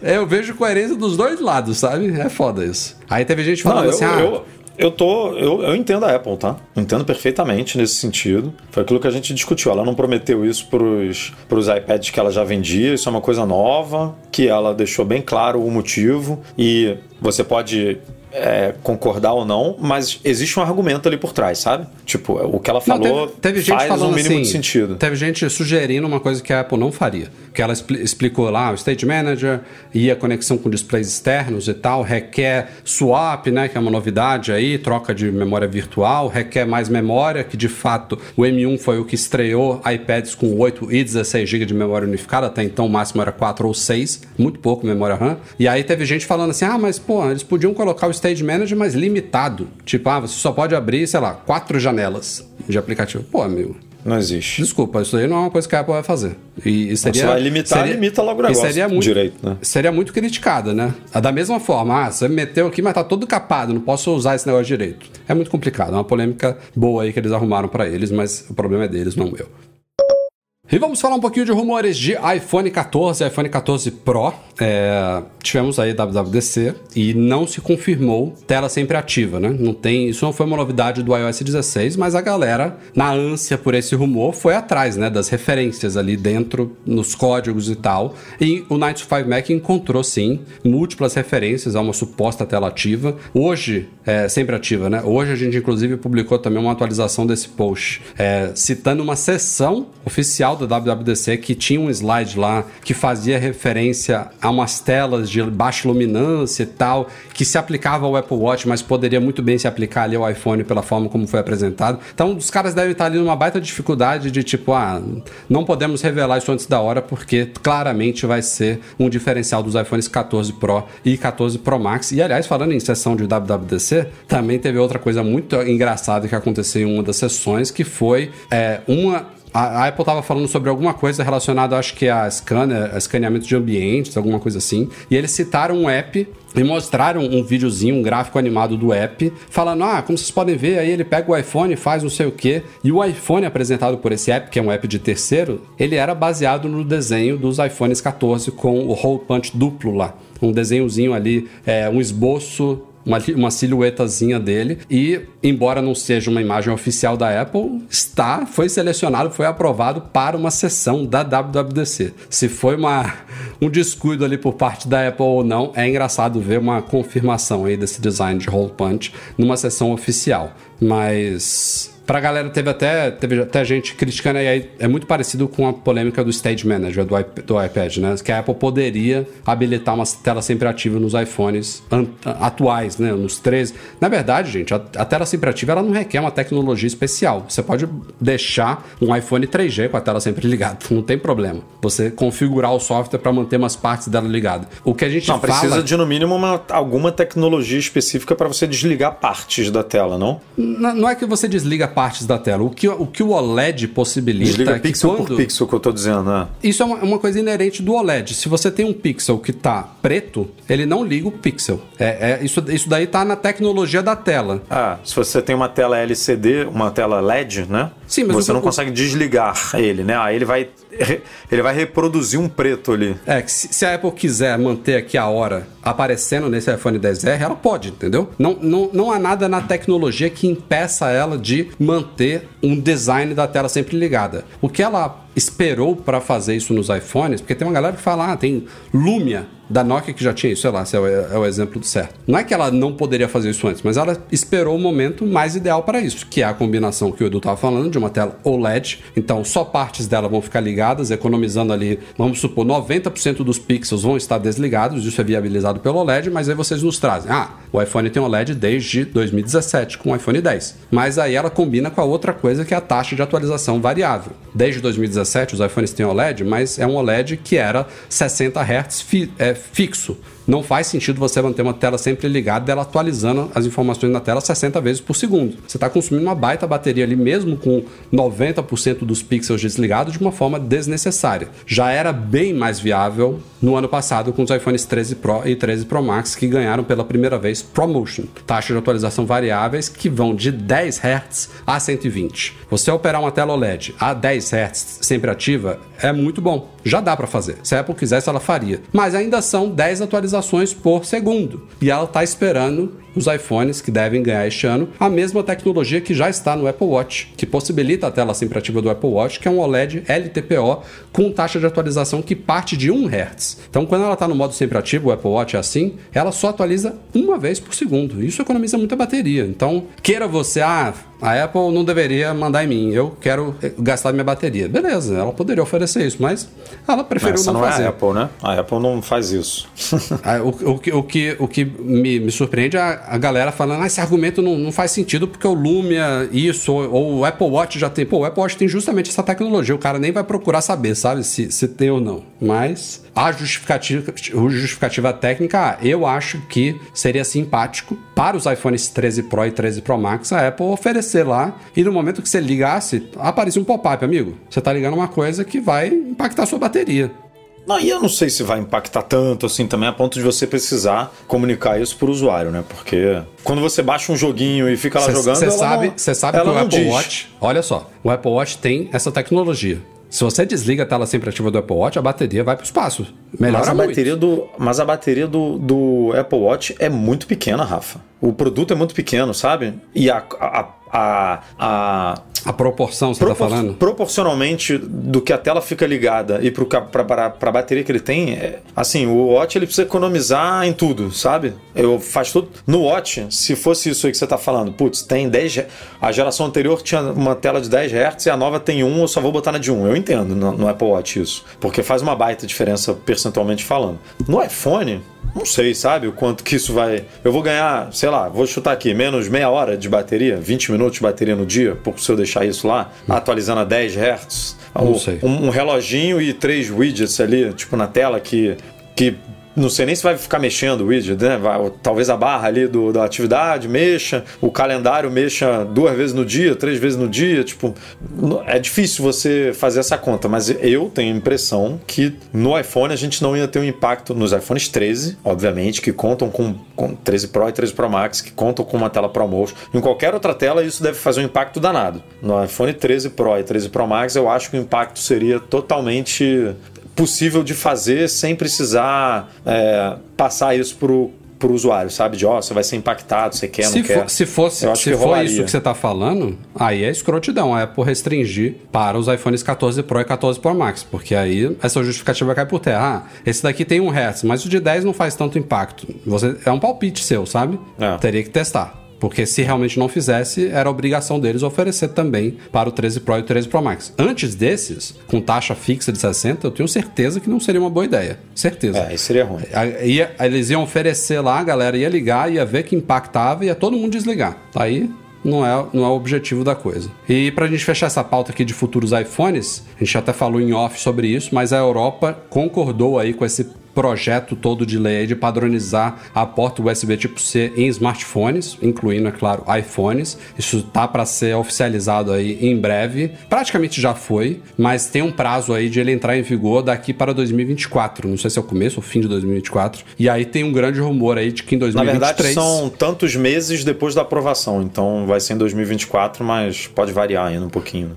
É, eu vejo coerência dos dois lados, sabe? É foda isso. Aí teve gente Não, falando eu, assim, ah, eu, eu tô. Eu, eu entendo a Apple, tá? Entendo perfeitamente nesse sentido. Foi aquilo que a gente discutiu. Ela não prometeu isso pros, pros iPads que ela já vendia. Isso é uma coisa nova, que ela deixou bem claro o motivo. E você pode. É, concordar ou não, mas existe um argumento ali por trás, sabe? Tipo, o que ela Não, falou teve, teve gente faz falando um mínimo assim, de sentido. Teve gente sugerindo uma coisa que a Apple não faria. Que ela expli- explicou lá, o Stage Manager e a conexão com displays externos e tal, requer swap, né, que é uma novidade aí, troca de memória virtual, requer mais memória, que de fato o M1 foi o que estreou iPads com 8 e 16 GB de memória unificada, até então o máximo era 4 ou 6, muito pouco memória RAM. E aí teve gente falando assim: "Ah, mas pô, eles podiam colocar o Stage Manager mais limitado. Tipo, ah, você só pode abrir, sei lá, quatro janelas de aplicativo. Pô, amigo, Não existe. Desculpa, isso aí não é uma coisa que a Apple vai fazer. E, e seria, Você vai limitar, limita logo o negócio seria muito, direito, né? Seria muito criticada, né? Da mesma forma, ah, você me meteu aqui, mas tá todo capado, não posso usar esse negócio direito. É muito complicado, é uma polêmica boa aí que eles arrumaram pra eles, mas o problema é deles, não eu. E vamos falar um pouquinho de rumores de iPhone 14 e iPhone 14 Pro. É, tivemos aí WWDC e não se confirmou tela sempre ativa, né? Não tem, isso não foi uma novidade do iOS 16, mas a galera, na ânsia por esse rumor, foi atrás, né? Das referências ali dentro, nos códigos e tal. E o 95 Mac encontrou sim múltiplas referências a uma suposta tela ativa. Hoje, é, sempre ativa, né? Hoje a gente inclusive publicou também uma atualização desse post, é, citando uma sessão oficial do da WWDC que tinha um slide lá que fazia referência a umas telas de baixa luminância e tal, que se aplicava ao Apple Watch, mas poderia muito bem se aplicar ali ao iPhone pela forma como foi apresentado. Então, os caras devem estar ali numa baita dificuldade de tipo, ah, não podemos revelar isso antes da hora porque claramente vai ser um diferencial dos iPhones 14 Pro e 14 Pro Max. E aliás, falando em sessão de WWDC, também teve outra coisa muito engraçada que aconteceu em uma das sessões, que foi é, uma a, Apple estava falando sobre alguma coisa relacionada, acho que a scanner, a escaneamento de ambientes, alguma coisa assim. E eles citaram um app e mostraram um videozinho, um gráfico animado do app, falando: ah, como vocês podem ver, aí ele pega o iPhone, faz não sei o que. E o iPhone apresentado por esse app, que é um app de terceiro, ele era baseado no desenho dos iPhones 14 com o hole punch duplo lá. Um desenhozinho ali, é, um esboço uma, uma silhuetazinha dele. E, embora não seja uma imagem oficial da Apple, está, foi selecionado, foi aprovado para uma sessão da WWDC. Se foi uma, um descuido ali por parte da Apple ou não, é engraçado ver uma confirmação aí desse design de hole punch numa sessão oficial. Mas Pra galera, teve até, teve até gente criticando aí, é muito parecido com a polêmica do Stage Manager do, iP do iPad, né? Que a Apple poderia habilitar uma tela sempre ativa nos iPhones atuais, né? Nos 13. Na verdade, gente, a, a, tela sempre ativa ela não requer uma tecnologia especial. Você pode deixar um iPhone 3G com a tela sempre ligada, não tem problema. Você configurar o software para manter umas partes dela ligada. O que a gente não, fala... precisa de no mínimo uma, alguma tecnologia específica para você desligar partes da tela, não? Não, não é que você desliga partes da tela. O que o, que o OLED possibilita. Desliga é pixel quando... por pixel que eu estou dizendo, né? Isso é uma, uma, coisa inerente do OLED. Se você tem um pixel que está preto, ele não liga o pixel. É, é, isso, isso daí está na tecnologia da tela. Ah, se você tem uma tela LCD, uma tela LED, né? Sim, mas você o, não consegue desligar ele, né? Aí ele vai ele vai reproduzir um preto ali. É, que se, a Apple quiser manter aqui a hora aparecendo nesse iPhone 10R, ela pode, entendeu? Não, não, não há nada na tecnologia que impeça ela de manter um design da tela sempre ligada. O que ela esperou para fazer isso nos iPhones, porque tem uma galera que fala, ah, tem Lumia da Nokia que já tinha isso, sei lá, se é o, é o exemplo do certo. Não é que ela não poderia fazer isso antes, mas ela esperou o momento mais ideal para isso, que é a combinação que o Edu estava falando de uma tela OLED, então só partes dela vão ficar ligadas, economizando ali, vamos supor, 90% dos pixels vão estar desligados, isso é viabilizado pelo OLED, mas aí vocês nos trazem, ah, o iPhone tem OLED desde 2017 com o iPhone 10, mas aí ela combina com a outra coisa que é a taxa de atualização variável. Desde 2017 os iPhones têm OLED, mas é um OLED que era 60 Hz fi, é, fixo. Não faz sentido você manter uma tela sempre ligada, dela atualizando as informações na tela 60 vezes por segundo. Você está consumindo uma baita bateria ali, mesmo com 90% dos pixels desligados, de uma forma desnecessária. Já era bem mais viável no ano passado com os iPhones 13 Pro e 13 Pro Max, que ganharam pela primeira vez ProMotion, taxa de atualização variáveis que vão de 10 Hz a 120. Você operar uma tela OLED a 10 Hz sempre ativa é muito bom. Já dá para fazer. Se a Apple quisesse, ela faria. Mas ainda são 10 atualizações por segundo. E ela está esperando os iPhones que devem ganhar este ano a mesma tecnologia que já está no Apple Watch, que possibilita a tela sempre ativa do Apple Watch, que é um OLED LTPO com taxa de atualização que parte de 1 Hz. Então, quando ela está no modo sempre ativo, o Apple Watch é assim, ela só atualiza uma vez por segundo. Isso economiza muita bateria. Então, queira você, ah, a Apple não deveria mandar em mim, eu quero gastar minha bateria. Beleza, ela poderia oferecer isso, mas ela preferiu Essa não, não fazer. É a Apple, né? A Apple não faz isso. Ah, o, o, o, que, o que me, me surpreende é a, a galera falando, ah, esse argumento não, não faz sentido porque o Lumia, isso, ou, ou, o Apple Watch já tem. Pô, o Apple Watch tem justamente essa tecnologia, o cara nem vai procurar saber, sabe, se, se tem ou não. Mas a justificativa, justificativa técnica, eu acho que seria simpático para os iPhones 13 Pro e 13 Pro Max a Apple oferecer lá e no momento que você ligasse, aparecia um pop-up, amigo. Você está ligando uma coisa que vai impactar a sua bateria. Não, e eu não sei se vai impactar tanto assim também a ponto de você precisar comunicar isso pro usuário, né? Porque quando você baixa um joguinho e fica lá cê, jogando, você sabe, você sabe que o Apple diz. Watch, olha só, o Apple Watch tem essa tecnologia. Se você desliga a tela sempre ativa do Apple Watch, a bateria vai para o espaço. Melhora mas a muito. bateria do, mas a bateria do, do Apple Watch é muito pequena, Rafa. O produto é muito pequeno, sabe? E a, a, a, a a proporção, você está falando? Proporcionalmente do que a tela fica ligada e para a bateria que ele tem, é, assim, o Watch ele precisa economizar em tudo, sabe? Eu faz tudo. No Watch, se fosse isso aí que você está falando, putz, tem 10. A geração anterior tinha uma tela de 10 Hz e a nova tem 1, eu só vou botar na de 1. Eu entendo no, no Apple Watch isso. Porque faz uma baita diferença percentualmente falando. No iPhone, não sei, sabe? O quanto que isso vai. Eu vou ganhar, sei lá, vou chutar aqui, menos meia hora de bateria, 20 minutos de bateria no dia, por se eu deixar isso lá, atualizando a 10 Hz. Não sei. Um, um reloginho e três widgets ali, tipo, na tela que que não sei nem se vai ficar mexendo o widget, né? Vai, talvez a barra ali do, da atividade mexa, o calendário mexa duas vezes no dia, três vezes no dia. Tipo, é difícil você fazer essa conta, mas eu tenho a impressão que no iPhone a gente não ia ter um impacto nos iPhones 13, obviamente, que contam com, com 13 Pro e 13 Pro Max, que contam com uma tela ProMotion. Em qualquer outra tela, isso deve fazer um impacto danado. No iPhone 13 Pro e 13 Pro Max, eu acho que o impacto seria totalmente possível de fazer sem precisar é, passar isso pro para o usuário, sabe? De ó, oh, você vai ser impactado, você quer, se não for, quer. Se fosse, se que for isso que você está falando, aí é escrotidão, é por restringir para os iPhones 14 Pro e 14 Pro Max, porque aí essa justificativa cai por terra. Ah, esse daqui tem um Hz, mas o de 10 não faz tanto impacto. Você, é um palpite seu, sabe? É. Teria que testar. Porque se realmente não fizesse, era obrigação deles oferecer também para o 13 Pro e o 13 Pro Max. Antes desses, com taxa fixa de 60, eu tenho certeza que não seria uma boa ideia. Certeza. É, isso seria ruim. Ia, eles iam oferecer lá, a galera ia ligar, ia ver que impactava e ia todo mundo desligar. Aí não é, não é o objetivo da coisa. E para a gente fechar essa pauta aqui de futuros iPhones, a gente até falou em off sobre isso, mas a Europa concordou aí com esse projeto todo de lei de padronizar a porta USB tipo C em smartphones, incluindo, é claro, iPhones. Isso tá para ser oficializado aí em breve. Praticamente já foi, mas tem um prazo aí de ele entrar em vigor daqui para 2024. Não sei se é o começo ou fim de 2024. E aí tem um grande rumor aí de que em 2023... Na verdade, são tantos meses depois da aprovação. Então vai ser em 2024, mas pode variar ainda um pouquinho.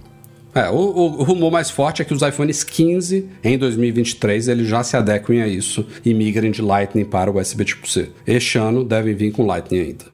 É, o, o, rumor mais forte é que os iPhones 15 em 2023 eles já se adequem a isso e migrem de Lightning para o USB tipo C. Este ano devem vir com Lightning ainda.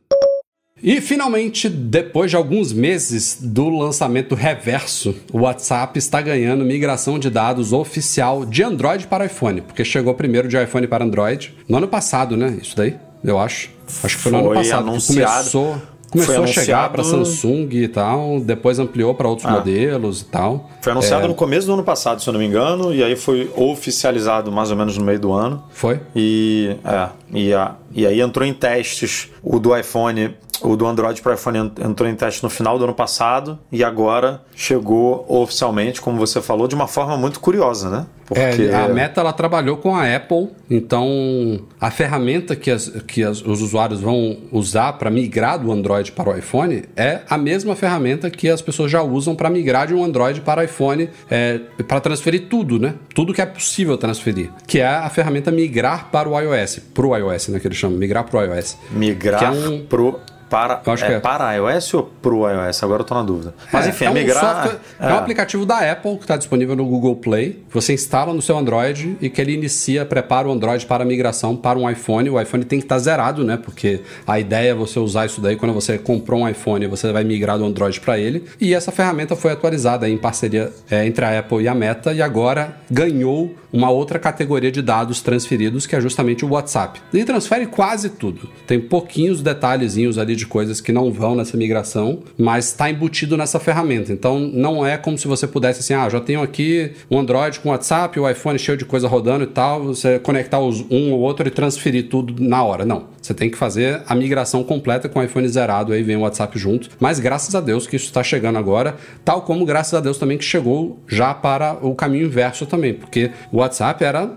E finalmente, depois de alguns meses do lançamento reverso, o WhatsApp está ganhando migração de dados oficial de Android para iPhone, porque chegou primeiro de iPhone para Android no ano passado, né? Isso daí, eu acho. Acho que foi, foi no ano passado anunciado. que começou começou a chegar para Samsung e tal, depois ampliou para outros ah. modelos e tal. Foi anunciado é... no começo do ano passado, se eu não me engano, e aí foi oficializado mais ou menos no meio do ano. Foi? E, é, e, a, e aí entrou em testes o do iPhone o do Android para iPhone entrou em teste no final do ano passado e agora chegou oficialmente, como você falou, de uma forma muito curiosa, né? Porque... É, a Meta ela trabalhou com a Apple, então a ferramenta que, as, que as, os usuários vão usar para migrar do Android para o iPhone é a mesma ferramenta que as pessoas já usam para migrar de um Android para iPhone, é, para transferir tudo, né? Tudo que é possível transferir, que é a ferramenta migrar para o iOS, para o iOS, né? Que eles chamam, migrar para o iOS. Migrar é um... pro para, é, é, para iOS ou pro iOS? Agora eu tô na dúvida. Mas é, enfim, é, um migrar. Software, é. é. um aplicativo da Apple que está disponível no Google Play. Que você instala no seu Android e que ele inicia, prepara o Android para a migração para um iPhone. O iPhone tem que estar tá zerado, né? Porque a ideia é você usar isso daí quando você comprou um iPhone, você vai migrar do Android para ele. E essa ferramenta foi atualizada em parceria é, entre a Apple e a Meta e agora ganhou uma outra categoria de dados transferidos que é justamente o WhatsApp. Ele transfere quase tudo. Tem pouquinhos detalhezinhos ali de coisas que não vão nessa migração, mas está embutido nessa ferramenta. Então não é como se você pudesse assim, ah, já tenho aqui um Android com WhatsApp, o iPhone cheio de coisa rodando e tal, você conectar os um ou outro e transferir tudo na hora. Não. Você tem que fazer a migração completa com o iPhone zerado, aí vem o WhatsApp junto. Mas graças a Deus que isso está chegando agora, tal como graças a Deus também que chegou já para o caminho inverso também, porque o WhatsApp era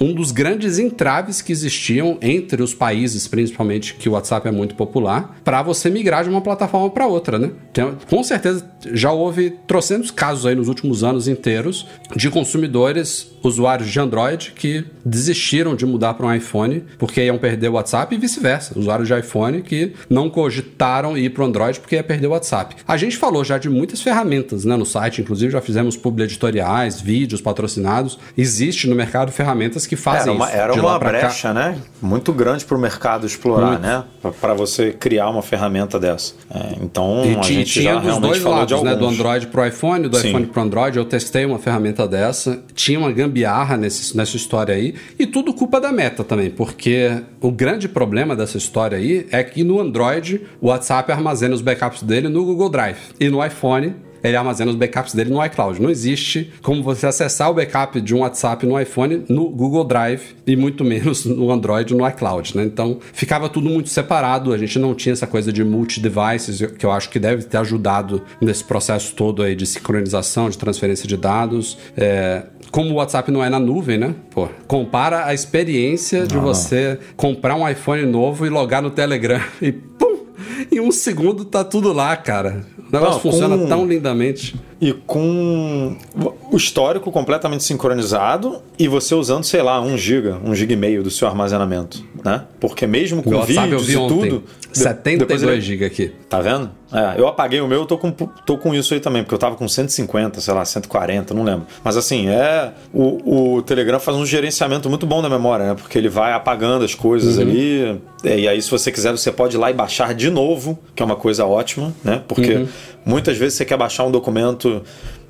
um dos grandes entraves que existiam entre os países, principalmente que o WhatsApp é muito popular, para você migrar de uma plataforma para outra, né? Tem, com certeza já houve trocentos casos aí nos últimos anos inteiros de consumidores usuários de Android que desistiram de mudar para um iPhone porque iam perder o WhatsApp e vice-versa. Usuários de iPhone que não cogitaram ir para o Android porque ia perder o WhatsApp. A gente falou já de muitas ferramentas né, no site, inclusive já fizemos publi editoriais, vídeos patrocinados. Existe no mercado ferramentas que fazem era uma, isso. Era De uma pra cá. brecha, né? Muito grande para o mercado explorar, Muito. né? Para você criar uma ferramenta dessa. É, então, E a gente tinha já dos dois lados, né? Do. Android pro iPhone, do Sim. iPhone pro Android. Eu testei uma ferramenta dessa. Tinha uma gambiarra nesse, nessa história aí. E tudo culpa da meta também, porque o grande problema dessa história aí é que no Android o WhatsApp armazena os backups dele no Google Drive. E no iPhone ele armazena os backups dele no iCloud. Não existe como você acessar o backup de um WhatsApp no iPhone no Google Drive e muito menos no Android no iCloud, né? Então ficava tudo muito separado. A gente não tinha essa coisa de multi-devices que eu acho que deve ter ajudado nesse processo todo aí de sincronização, de transferência de dados. É, como o WhatsApp não é na nuvem, né? Pô, compara a experiência de você comprar um iPhone novo e logar no Telegram e! Em um segundo tá tudo lá, cara. O negócio Não, com- funciona tão lindamente. E com o histórico completamente sincronizado e você usando, sei lá, 1 GB, 1 GB e meio do seu armazenamento, né? Porque mesmo com O WhatsApp eu vídeos vi e ontem. tudo... de- 72 depois ele- GB aqui. Tá vendo? É, eu apaguei o meu, eu tô com, tô com isso aí também, porque eu tava com 150, sei lá, 140, não lembro. Mas assim, é. O, o Telegram faz um gerenciamento muito bom da memória, né? Porque ele vai apagando as coisas Uhum. ali. é, E aí, se você quiser, você pode ir lá e baixar de novo, que é uma coisa ótima, né? Porque Uhum. muitas vezes você quer baixar um documento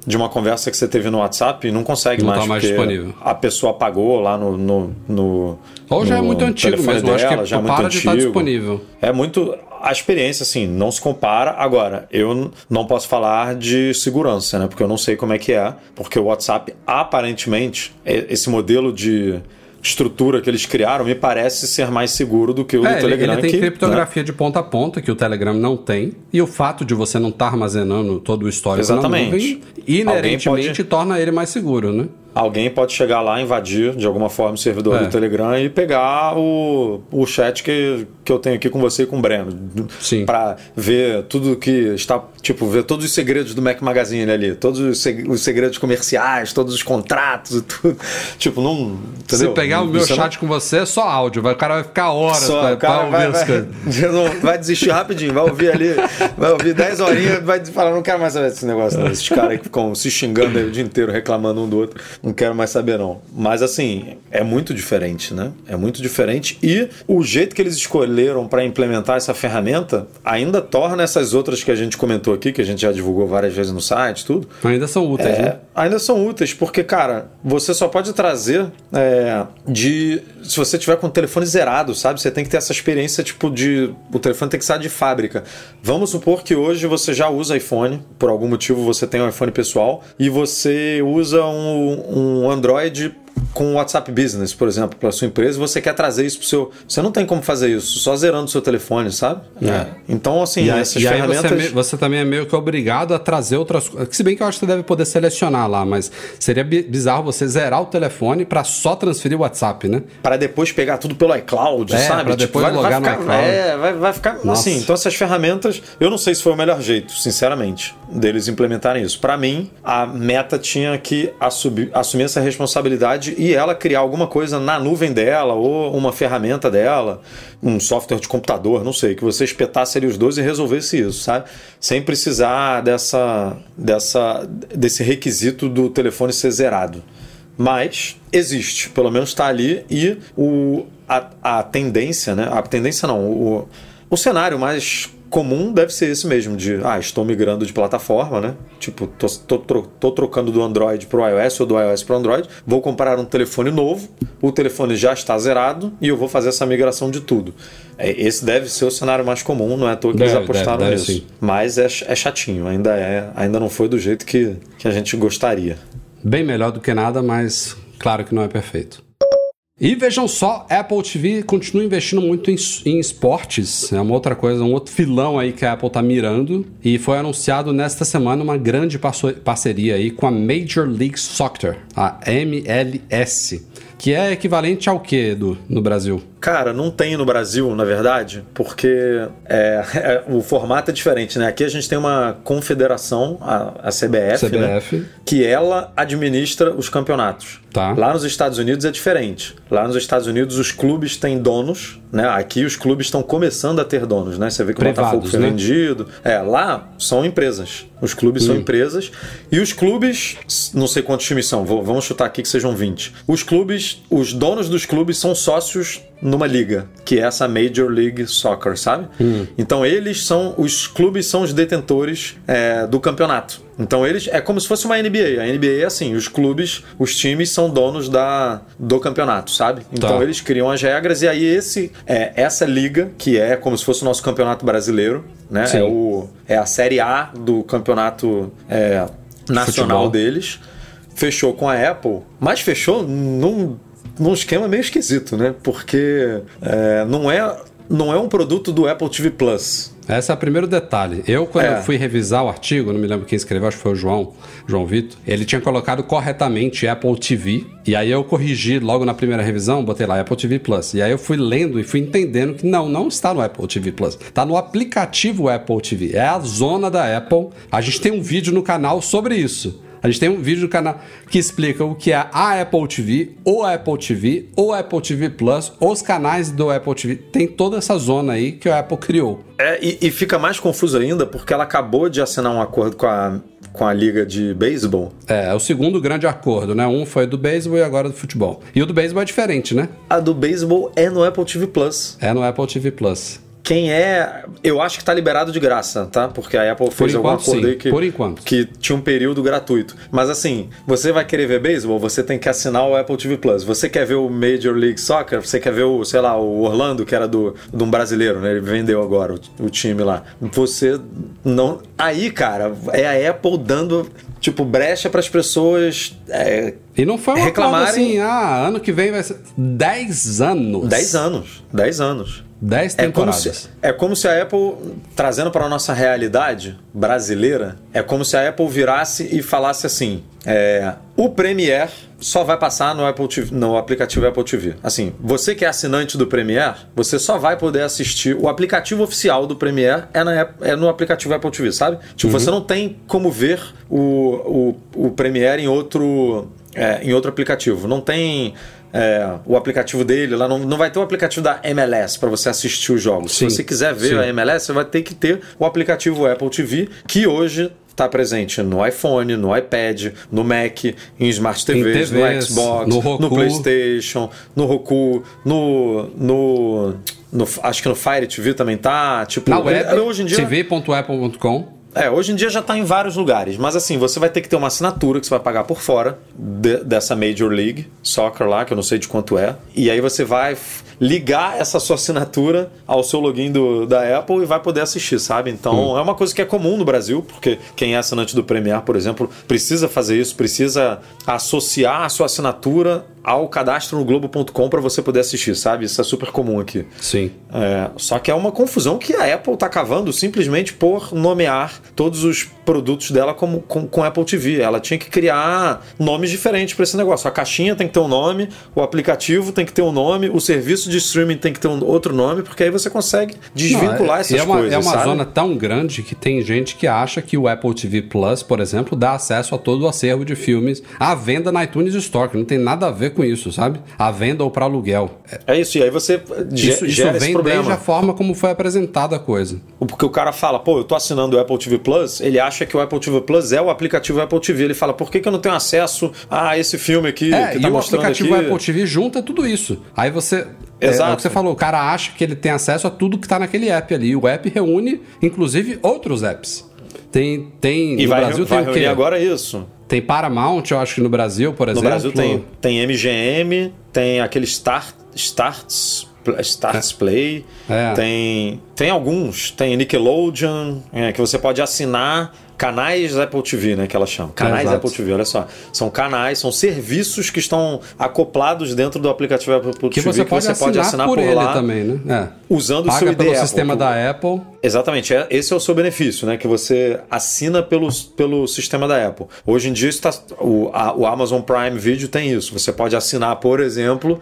de uma conversa que você teve no WhatsApp e não consegue Não mais, tá mais porque disponível. a pessoa apagou lá no, no, no Ou já é no muito antigo mesmo, acho que dela, já é muito para de estar antigo. disponível. É muito. A experiência, assim, não se compara. Agora, eu não posso falar de segurança, né? Porque eu não sei como é que é. Porque o WhatsApp, aparentemente, e- esse modelo de estrutura que eles criaram me parece ser mais seguro do que o É, do ele, Telegram. ele tem que, né? criptografia de ponta a ponta, que o Telegram não tem. E o fato de você não estar armazenando todo o histórico Exatamente. na nuvem, inerentemente pode- torna ele mais seguro, né? Alguém pode chegar lá, invadir de alguma forma o servidor É. do Telegram e pegar o, o chat que, que eu tenho aqui com você e com o Breno. Sim. Pra ver tudo que está. Tipo, ver todos os segredos do Mac Magazine ali. Todos os seg- os segredos comerciais, todos os contratos e tudo. Tipo, não. Se Entendeu? pegar o meu Você não- chat com você, é só áudio. Vai, o cara vai ficar horas pra ouvir vai, as vai, não- vai desistir rapidinho, vai ouvir ali, vai ouvir 10 horinhas, vai falar, não quero mais saber desse negócio, não. Esses caras que ficam se xingando aí o dia inteiro, reclamando um do outro, não quero mais saber, não. Mas assim, é muito diferente, né? É muito diferente. E o jeito que eles escolheram para implementar essa ferramenta ainda torna essas outras que a gente comentou aqui, que a gente já divulgou várias vezes no site, tudo. Ainda são úteis, É, né? ainda são úteis, porque, cara, você só pode trazer é, de. Se você tiver com o telefone zerado, sabe? Você tem que ter essa experiência, tipo, de. O telefone tem que sair de fábrica. Vamos supor que hoje você já usa iPhone, por algum motivo você tem um iPhone pessoal, e você usa um, um Android com o WhatsApp Business, por exemplo, para sua empresa, você quer trazer isso pro seu. Você não tem como fazer isso, só zerando o seu telefone, sabe? É. Então, assim, E essas e ferramentas. você, é você também é meio que obrigado a trazer outras coisas. Se bem que eu acho que você deve poder selecionar lá, mas seria bi- bizarro você zerar o telefone pra só transferir o WhatsApp, né? Para depois pegar tudo pelo iCloud, É, sabe? pra depois vai, logar no vai ficar, iCloud. É, vai, vai ficar Nossa. assim. Então essas ferramentas, eu não sei se foi o melhor jeito, sinceramente, deles implementarem isso. Para mim, a Meta tinha que assumir, assumir essa responsabilidade e ela criar alguma coisa na nuvem dela ou uma ferramenta dela, um software de computador, não sei, que você espetasse ali os dois e resolvesse isso, sabe? Sem precisar dessa, dessa, desse requisito do telefone ser zerado mas existe, pelo menos está ali e o, a, a tendência, né? A tendência não, o, o cenário mais comum deve ser esse mesmo, de ah, estou migrando de plataforma, né? Tipo, tô, tô, tro- tô trocando do Android para o iOS ou do iOS para o Android, vou comprar um telefone novo, o telefone já está zerado e eu vou fazer essa migração de tudo. É, Esse deve ser o cenário mais comum, não é à toa que eles Deve, apostaram deve, deve nisso. sim. Mas é, é chatinho, ainda, é, ainda não foi do jeito que, que a gente gostaria. Bem melhor do que nada, mas claro que não é perfeito. E vejam só, Apple TV continua investindo muito em, em esportes. É uma outra coisa, um outro filão aí que a Apple tá mirando. E foi anunciado nesta semana uma grande parceria aí com a Major League Soccer, a MLS. Que é equivalente ao que, Edu, no Brasil? Cara, não tem no Brasil, na verdade, porque é, é, o formato é diferente, né? Aqui a gente tem uma confederação, a, a CBF, CBF. Né? que ela administra os campeonatos. Tá. Lá nos Estados Unidos é diferente. Lá nos Estados Unidos os clubes têm donos, né? Aqui os clubes estão começando a ter donos, né? Você vê que o Botafogo foi né? vendido. É, lá são empresas. Os clubes hum. são empresas. E os clubes, não sei quantos times são, vamos chutar aqui que sejam 20. Os clubes, os donos dos clubes são sócios numa liga, que é essa Major League Soccer, sabe? Hum. Então eles são, os clubes são os detentores é, do campeonato. Então eles é como se fosse uma NBA. A NBA é assim, os clubes, os times são donos da, do campeonato, sabe? Então Tá. eles criam as regras e aí esse é essa liga que é como se fosse o nosso campeonato brasileiro, né? Sim. É o é a série A do campeonato é, nacional Futebol. deles. Fechou com a Apple, mas fechou num, num esquema meio esquisito, né? Porque é, não é não é um produto do Apple TV Plus. Esse é o primeiro detalhe. Eu, quando É. eu fui revisar o artigo, não me lembro quem escreveu, acho que foi o João, João Vitor, ele tinha colocado corretamente Apple TV, e aí eu corrigi logo na primeira revisão, botei lá Apple TV Plus. E aí eu fui lendo e fui entendendo que não, não está no Apple TV Plus. Está no aplicativo Apple TV. É a zona da Apple. A gente tem um vídeo no canal sobre isso. A gente tem um vídeo no canal que explica o que é a Apple TV, ou a Apple TV, ou a Apple TV Plus, os canais do Apple TV. Tem toda essa zona aí que a Apple criou. É, e, e fica mais confuso ainda porque ela acabou de assinar um acordo com a, com a liga de beisebol. É, é o segundo grande acordo, né? Um foi do beisebol e agora do futebol. E o do beisebol é diferente, né? A do beisebol é no Apple TV Plus. É no Apple TV Plus. Quem é. Eu acho que tá liberado de graça, tá? Porque a Apple fez algum acordo aí que, Por enquanto. que tinha um período gratuito. Mas assim, você vai querer ver beisebol, você tem que assinar o Apple TV Plus. Você quer ver o Major League Soccer, você quer ver o, sei lá, o Orlando, que era do, de um brasileiro, né? Ele vendeu agora o, o time lá. Você não. Aí, cara, é a Apple dando. Tipo, brecha para as pessoas é, E não foi uma Reclamarem- assim, ah, ano que vem vai ser 10 anos. 10 anos. 10 anos. 10 É como, temporadas. se, é como se a Apple, trazendo para a nossa realidade brasileira, é como se a Apple virasse e falasse assim: é, o Premiere só vai passar no, Apple TV, no aplicativo Apple TV. Assim, você que é assinante do Premiere, você só vai poder assistir. O aplicativo oficial do Premiere é, na, é no aplicativo Apple TV, sabe? Tipo, você não tem como ver o, o, o Premiere em outro, é, em outro aplicativo. Não tem. É, o aplicativo dele, lá não, não vai ter o aplicativo da MLS para você assistir os jogos. Sim, Se você quiser ver sim. a MLS, você vai ter que ter o aplicativo Apple TV, que hoje está presente no iPhone, no iPad, no Mac, em Smart TVs, no TVs, Xbox, no no. PlayStation, no Roku, no, no, no- acho que no Fire TV também tá, tipo, Na web, hoje em dia tv.apple.com. é, hoje em dia já está em vários lugares, mas assim, você vai ter que ter uma assinatura que você vai pagar por fora de- dessa Major League Soccer lá, que eu não sei de quanto é, e aí você vai ligar essa sua assinatura ao seu login do, da Apple e vai poder assistir, sabe? Então é uma coisa que é comum no Brasil, porque quem é assinante do Premiere, por exemplo, precisa fazer isso, precisa associar a sua assinatura ao cadastro no Globo.com para você poder assistir, sabe? Isso é super comum aqui. Sim. É, só que é uma confusão que a Apple tá cavando simplesmente por nomear todos os produtos dela como, com, com Apple TV. Ela tinha que criar nomes diferentes para esse negócio. A caixinha tem que ter um nome, o aplicativo tem que ter um nome, o serviço de streaming tem que ter um outro nome, porque aí você consegue desvincular Não, é- essas é uma, coisas. É uma sabe? zona tão grande que tem gente que acha que o Apple TV Plus, por exemplo, dá acesso a todo o acervo de filmes à venda na iTunes Store, que não tem nada a ver com isso, sabe? A venda ou para aluguel. É, É isso, e aí você Isso, isso gera esse vem desde a forma como foi apresentada a coisa. Porque o cara fala, pô, eu tô assinando o Apple TV Plus, ele acha que o Apple TV Plus é o aplicativo Apple TV. Ele fala, por que, que eu não tenho acesso a esse filme aqui É, que tá e o aplicativo aqui? Apple TV junta tudo isso. Aí você. É, Exato. é o que você falou, o cara acha que ele tem acesso a tudo que tá naquele app ali. O app reúne, inclusive, outros apps. Tem. tem E no vai, Brasil vai tem o quê? agora isso. Tem Paramount, eu acho que no Brasil, por No exemplo. Brasil tem, tem MGM, tem aquele Start, Starts, Starts Play, É. tem, tem alguns, tem Nickelodeon, é, que você pode assinar canais Apple TV, né, que ela chama. Canais Exato. Apple TV, olha só. São canais, são serviços que estão acoplados dentro do aplicativo Apple TV Que você, pode, assinar por, ele lá, também, né? É. usando o seu Paga ID pelo Apple, sistema que- da Apple. Exatamente, é- esse é o seu benefício, né? Que você assina pelo, pelo sistema da Apple. Hoje em dia isso tá- o, a- o Amazon Prime Video tem isso. Você pode assinar, por exemplo,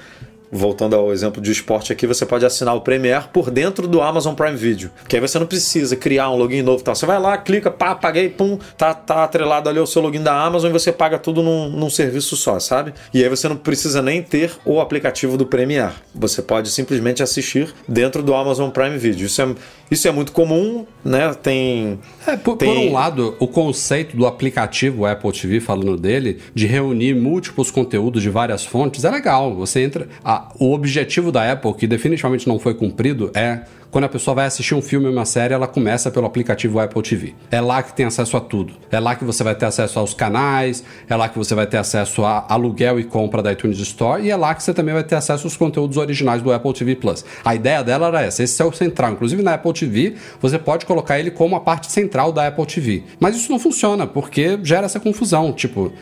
voltando ao exemplo de esporte aqui, você pode assinar o Premiere por dentro do Amazon Prime Video. Que aí você não precisa criar um login novo tal. Você vai lá, clica, pá, paguei, pum, tá, tá atrelado ali ao seu login da Amazon e você paga tudo num, num serviço só, sabe? E aí você não precisa nem ter o aplicativo do Premiere. Você pode simplesmente assistir dentro do Amazon Prime Video. Isso é, isso é muito comum, né? Tem. É, por, tem... por um lado, o conceito do aplicativo Apple TV, falando dele, de reunir múltiplos conteúdos de várias fontes, é legal. Você entra. A, o objetivo da Apple, que definitivamente não foi cumprido, é quando a pessoa vai assistir um filme ou uma série, ela começa pelo aplicativo Apple TV. É lá que tem acesso a tudo. É lá que você vai ter acesso aos canais, é lá que você vai ter acesso a aluguel e compra da iTunes Store e é lá que você também vai ter acesso aos conteúdos originais do Apple TV Plus. A ideia dela era essa, esse é o central. Inclusive na Apple TV, você pode colocar ele como a parte central da Apple TV. Mas isso não funciona, porque gera essa confusão. Tipo,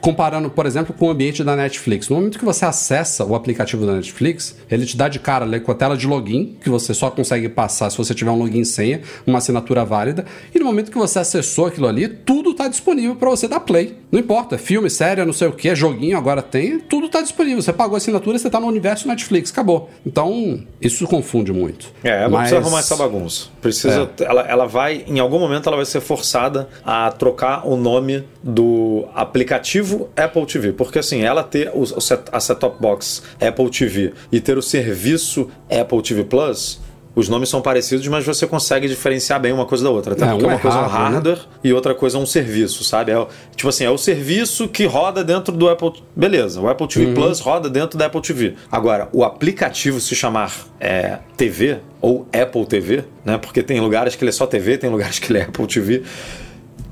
comparando, por exemplo, com o ambiente da Netflix. No momento que você acessa o aplicativo da Netflix, ele te dá de cara ali com a tela de login, que você só consegue passar se você tiver um login senha, uma assinatura válida. E no momento que você acessou aquilo ali, tudo está disponível para você dar play. Não importa, filme, série, não sei o que, joguinho agora tem, tudo está disponível. Você pagou a assinatura, você está no universo Netflix, acabou. Então, isso confunde muito. É, não Mas... precisa arrumar essa bagunça. Precisa, é. ela, ela vai, em algum momento, ela vai ser forçada a trocar o nome do aplicativo aplicativo Apple TV, porque assim, ela ter o, a set-top box Apple TV e ter o serviço Apple TV Plus, os nomes são parecidos, mas você consegue diferenciar bem uma coisa da outra. Até é, porque uma é coisa é um hardware né? e outra coisa é um serviço, sabe? É, tipo assim, é o serviço que roda dentro do Apple. Beleza, o Apple TV uhum. Plus roda dentro da Apple TV. Agora, o aplicativo se chamar é, TV ou Apple TV, né? Porque tem lugares que ele é só TV, tem lugares que ele é Apple TV.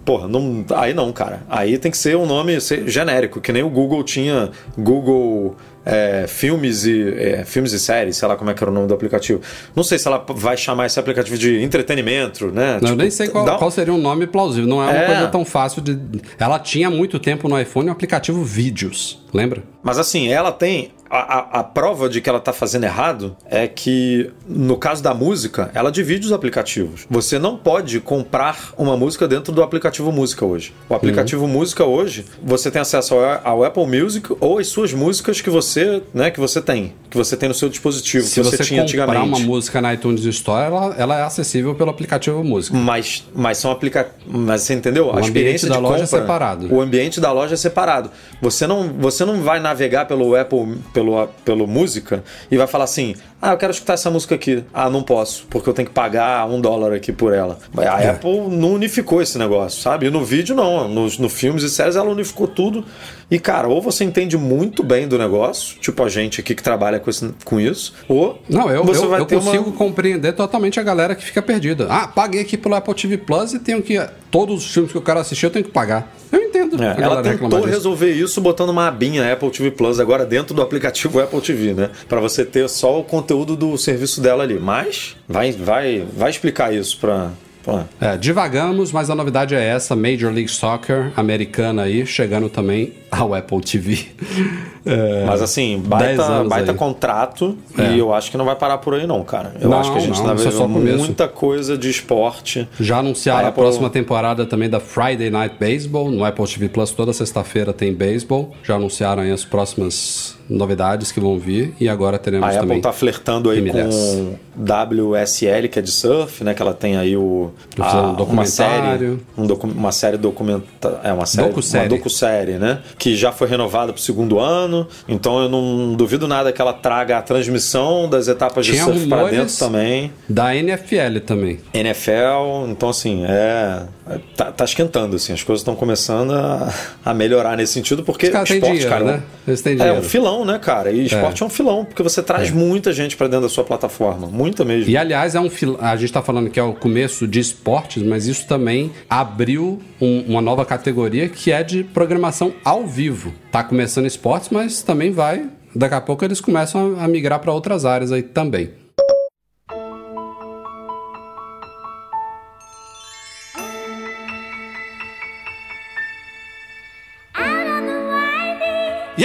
Porra, não, aí não, cara. Aí tem que ser um nome genérico, que nem o Google tinha Google é, filmes, e, é, filmes e séries, sei lá como é que era o nome do aplicativo. Não sei se ela vai chamar esse aplicativo de entretenimento, né? Não, tipo, eu nem sei qual, dá... qual, seria um nome plausível. Não é uma é. coisa tão fácil de. Ela tinha muito tempo no iPhone o aplicativo Vídeos, lembra? Mas assim, ela tem a, a, a, prova de que ela está fazendo errado é que, no caso da música, ela divide os aplicativos. Você não pode comprar uma música dentro do aplicativo Música hoje. O aplicativo uhum. Música hoje, você tem acesso ao, ao, Apple Music ou as suas músicas que você, né, que você tem, que você tem no seu dispositivo, Se que você, você tinha antigamente. Se comprar uma música na iTunes Store, ela, ela, é acessível pelo aplicativo Música. Mas, mas são aplicativos. Mas você entendeu? O a experiência da loja é compra, é separado. O ambiente da loja é separado. Você não, você não vai navegar pelo Apple pelo, pelo música e vai falar assim: ah, eu quero escutar essa música aqui. Ah, não posso, porque eu tenho que pagar um dólar aqui por ela. A é. Apple não unificou esse negócio, sabe? E no vídeo, não. Nos no filmes e séries, ela unificou tudo. E, cara, ou você entende muito bem do negócio, tipo a gente aqui que trabalha com, esse, com isso, ou não, eu, você eu, vai eu ter consigo uma... compreender totalmente a galera que fica perdida. Ah, paguei aqui pelo Apple TV Plus e tenho que. Todos os filmes que eu quero assistir eu tenho que pagar. Eu entendo. É, ela tentou resolver isso botando uma abinha Apple TV Plus agora dentro do aplicativo Apple TV, né? Para você ter só o conteúdo do serviço dela ali. Mas vai, vai, vai explicar isso para é, divagamos, mas a novidade é essa: Major League Soccer americana aí, chegando também ao Apple TV. É, mas assim, baita, baita contrato é. e eu acho que não vai parar por aí, não, cara. Eu não, acho que a gente não, tá vendo muita coisa de esporte. Já anunciaram a, Apple... próxima temporada também da Friday Night Baseball. No Apple TV Plus, toda sexta-feira tem beisebol. Já anunciaram aí as próximas novidades que vão vir e agora teremos a também. A Apple tá flertando aí com WSL, que é de surf, né? Que ela tem aí o a, um documentário, uma série, um docu uma série documenta, é uma série, docu-série. uma docu-série, né? Que já foi renovada para o segundo ano. Então eu não duvido nada que ela traga a transmissão das etapas Tinha de surf para dentro também. Da NFL também. NFL, então assim, é tá, tá esquentando assim, as coisas estão começando a, a, melhorar nesse sentido porque esporte, dinheiro, cara, né? Eles têm dinheiro. é um filão, né, cara? E esporte é, é um filão porque você traz é. muita gente para dentro da sua plataforma, muita mesmo. E aliás, é um fil... a gente está falando que é o começo de esportes, mas isso também abriu um, uma nova categoria que é de programação ao vivo. Tá começando esportes, mas também vai. Daqui a pouco eles começam a migrar para outras áreas aí também.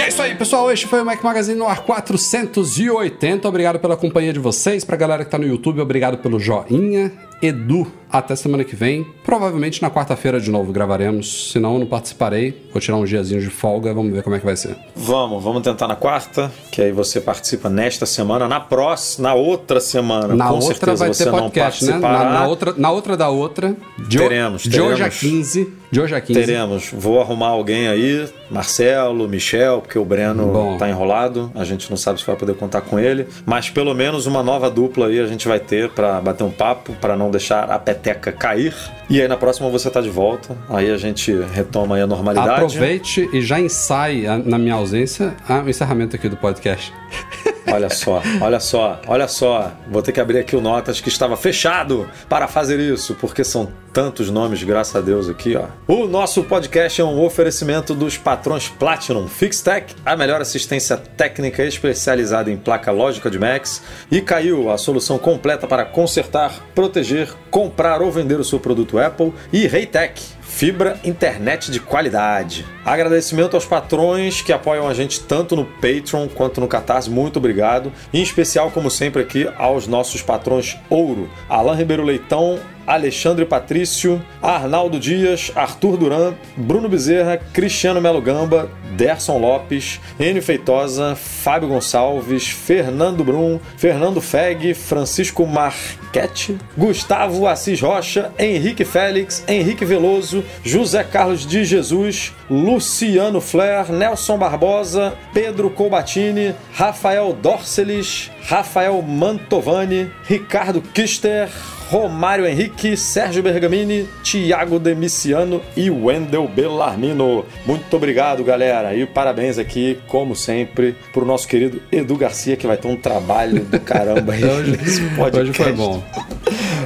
É isso aí, pessoal. Este foi o Mac Magazine no ar 480. Obrigado pela companhia de vocês. Pra galera que tá no YouTube, obrigado pelo joinha. Edu. Até semana que vem. Provavelmente na quarta-feira de novo gravaremos. Se não, não participarei. Vou tirar uns diazinhos de folga. Vamos ver como é que vai ser. Vamos, vamos tentar na quarta, que aí você participa nesta semana. Na próxima, na outra semana, Na com outra certeza vai você ter não podcast, né? participará. Na, na outra, na outra da outra. De, Teremos, de hoje a teremos. 15. De hoje a 15. Teremos. Vou arrumar alguém aí, Marcelo, Michel, porque o Breno Bom. tá enrolado. A gente não sabe se vai poder contar com ele. Mas pelo menos uma nova dupla aí a gente vai ter pra bater um papo, pra não deixar a peteca cair. E aí na próxima você tá de volta. Aí a gente retoma a normalidade. Aproveite e já ensaie, a- na minha ausência, a- o encerramento aqui do podcast. Olha só, olha só, olha só. Vou ter que abrir aqui o Notas que estava fechado para fazer isso, porque são tantos nomes, graças a Deus, aqui, ó. O nosso podcast é um oferecimento dos patrões Platinum Fixtech, a melhor assistência técnica especializada em placa lógica de Macs, e caiu a solução completa para consertar, proteger, comprar ou vender o seu produto Apple, e Reitec fibra internet de qualidade. Agradecimento aos patrões que apoiam a gente tanto no Patreon quanto no Catarse. Muito obrigado. Em especial, como sempre, aqui aos nossos patrões Ouro: Alain Ribeiro Leitão, Alexandre Patrício, Arnaldo Dias, Arthur Duran, Bruno Bezerra, Cristiano Melo Gamba, Derson Lopes, Enio Feitosa, Fábio Gonçalves, Fernando Brum, Fernando Feg, Francisco Marchetti, Gustavo Assis Rocha, Henrique Félix, Henrique Veloso, José Carlos de Jesus, Luciano Flair, Nelson Barbosa, Pedro Colbatini, Rafael Dorcelis, Rafael Mantovani, Ricardo Kister, Romário Henrique, Sérgio Bergamini, Thiago Demiciano e Wendel Bellarmino. Muito obrigado, galera. E parabéns aqui, como sempre, pro nosso querido Edu Garcia, que vai ter um trabalho do caramba aí Hoje- nesse podcast. hoje foi bom.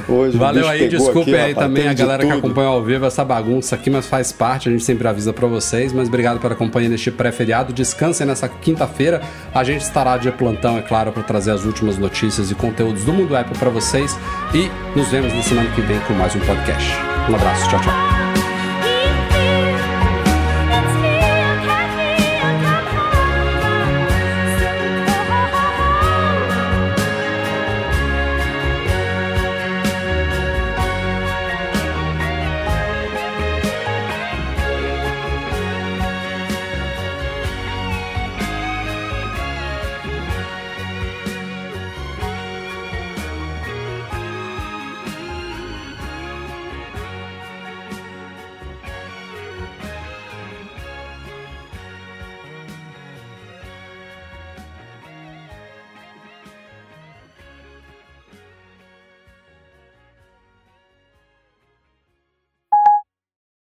Hoje Valeu aí, desculpe aí rapaz, também a galera que acompanha ao vivo essa bagunça aqui, mas faz parte, a gente sempre avisa pra vocês, mas obrigado pela companhia neste pré-feriado. Descansem nessa quinta-feira. A gente estará de plantão, é claro, para trazer as últimas notícias e conteúdos do mundo Apple pra vocês e nos vemos na semana que vem com mais um podcast. Um abraço, tchau, tchau.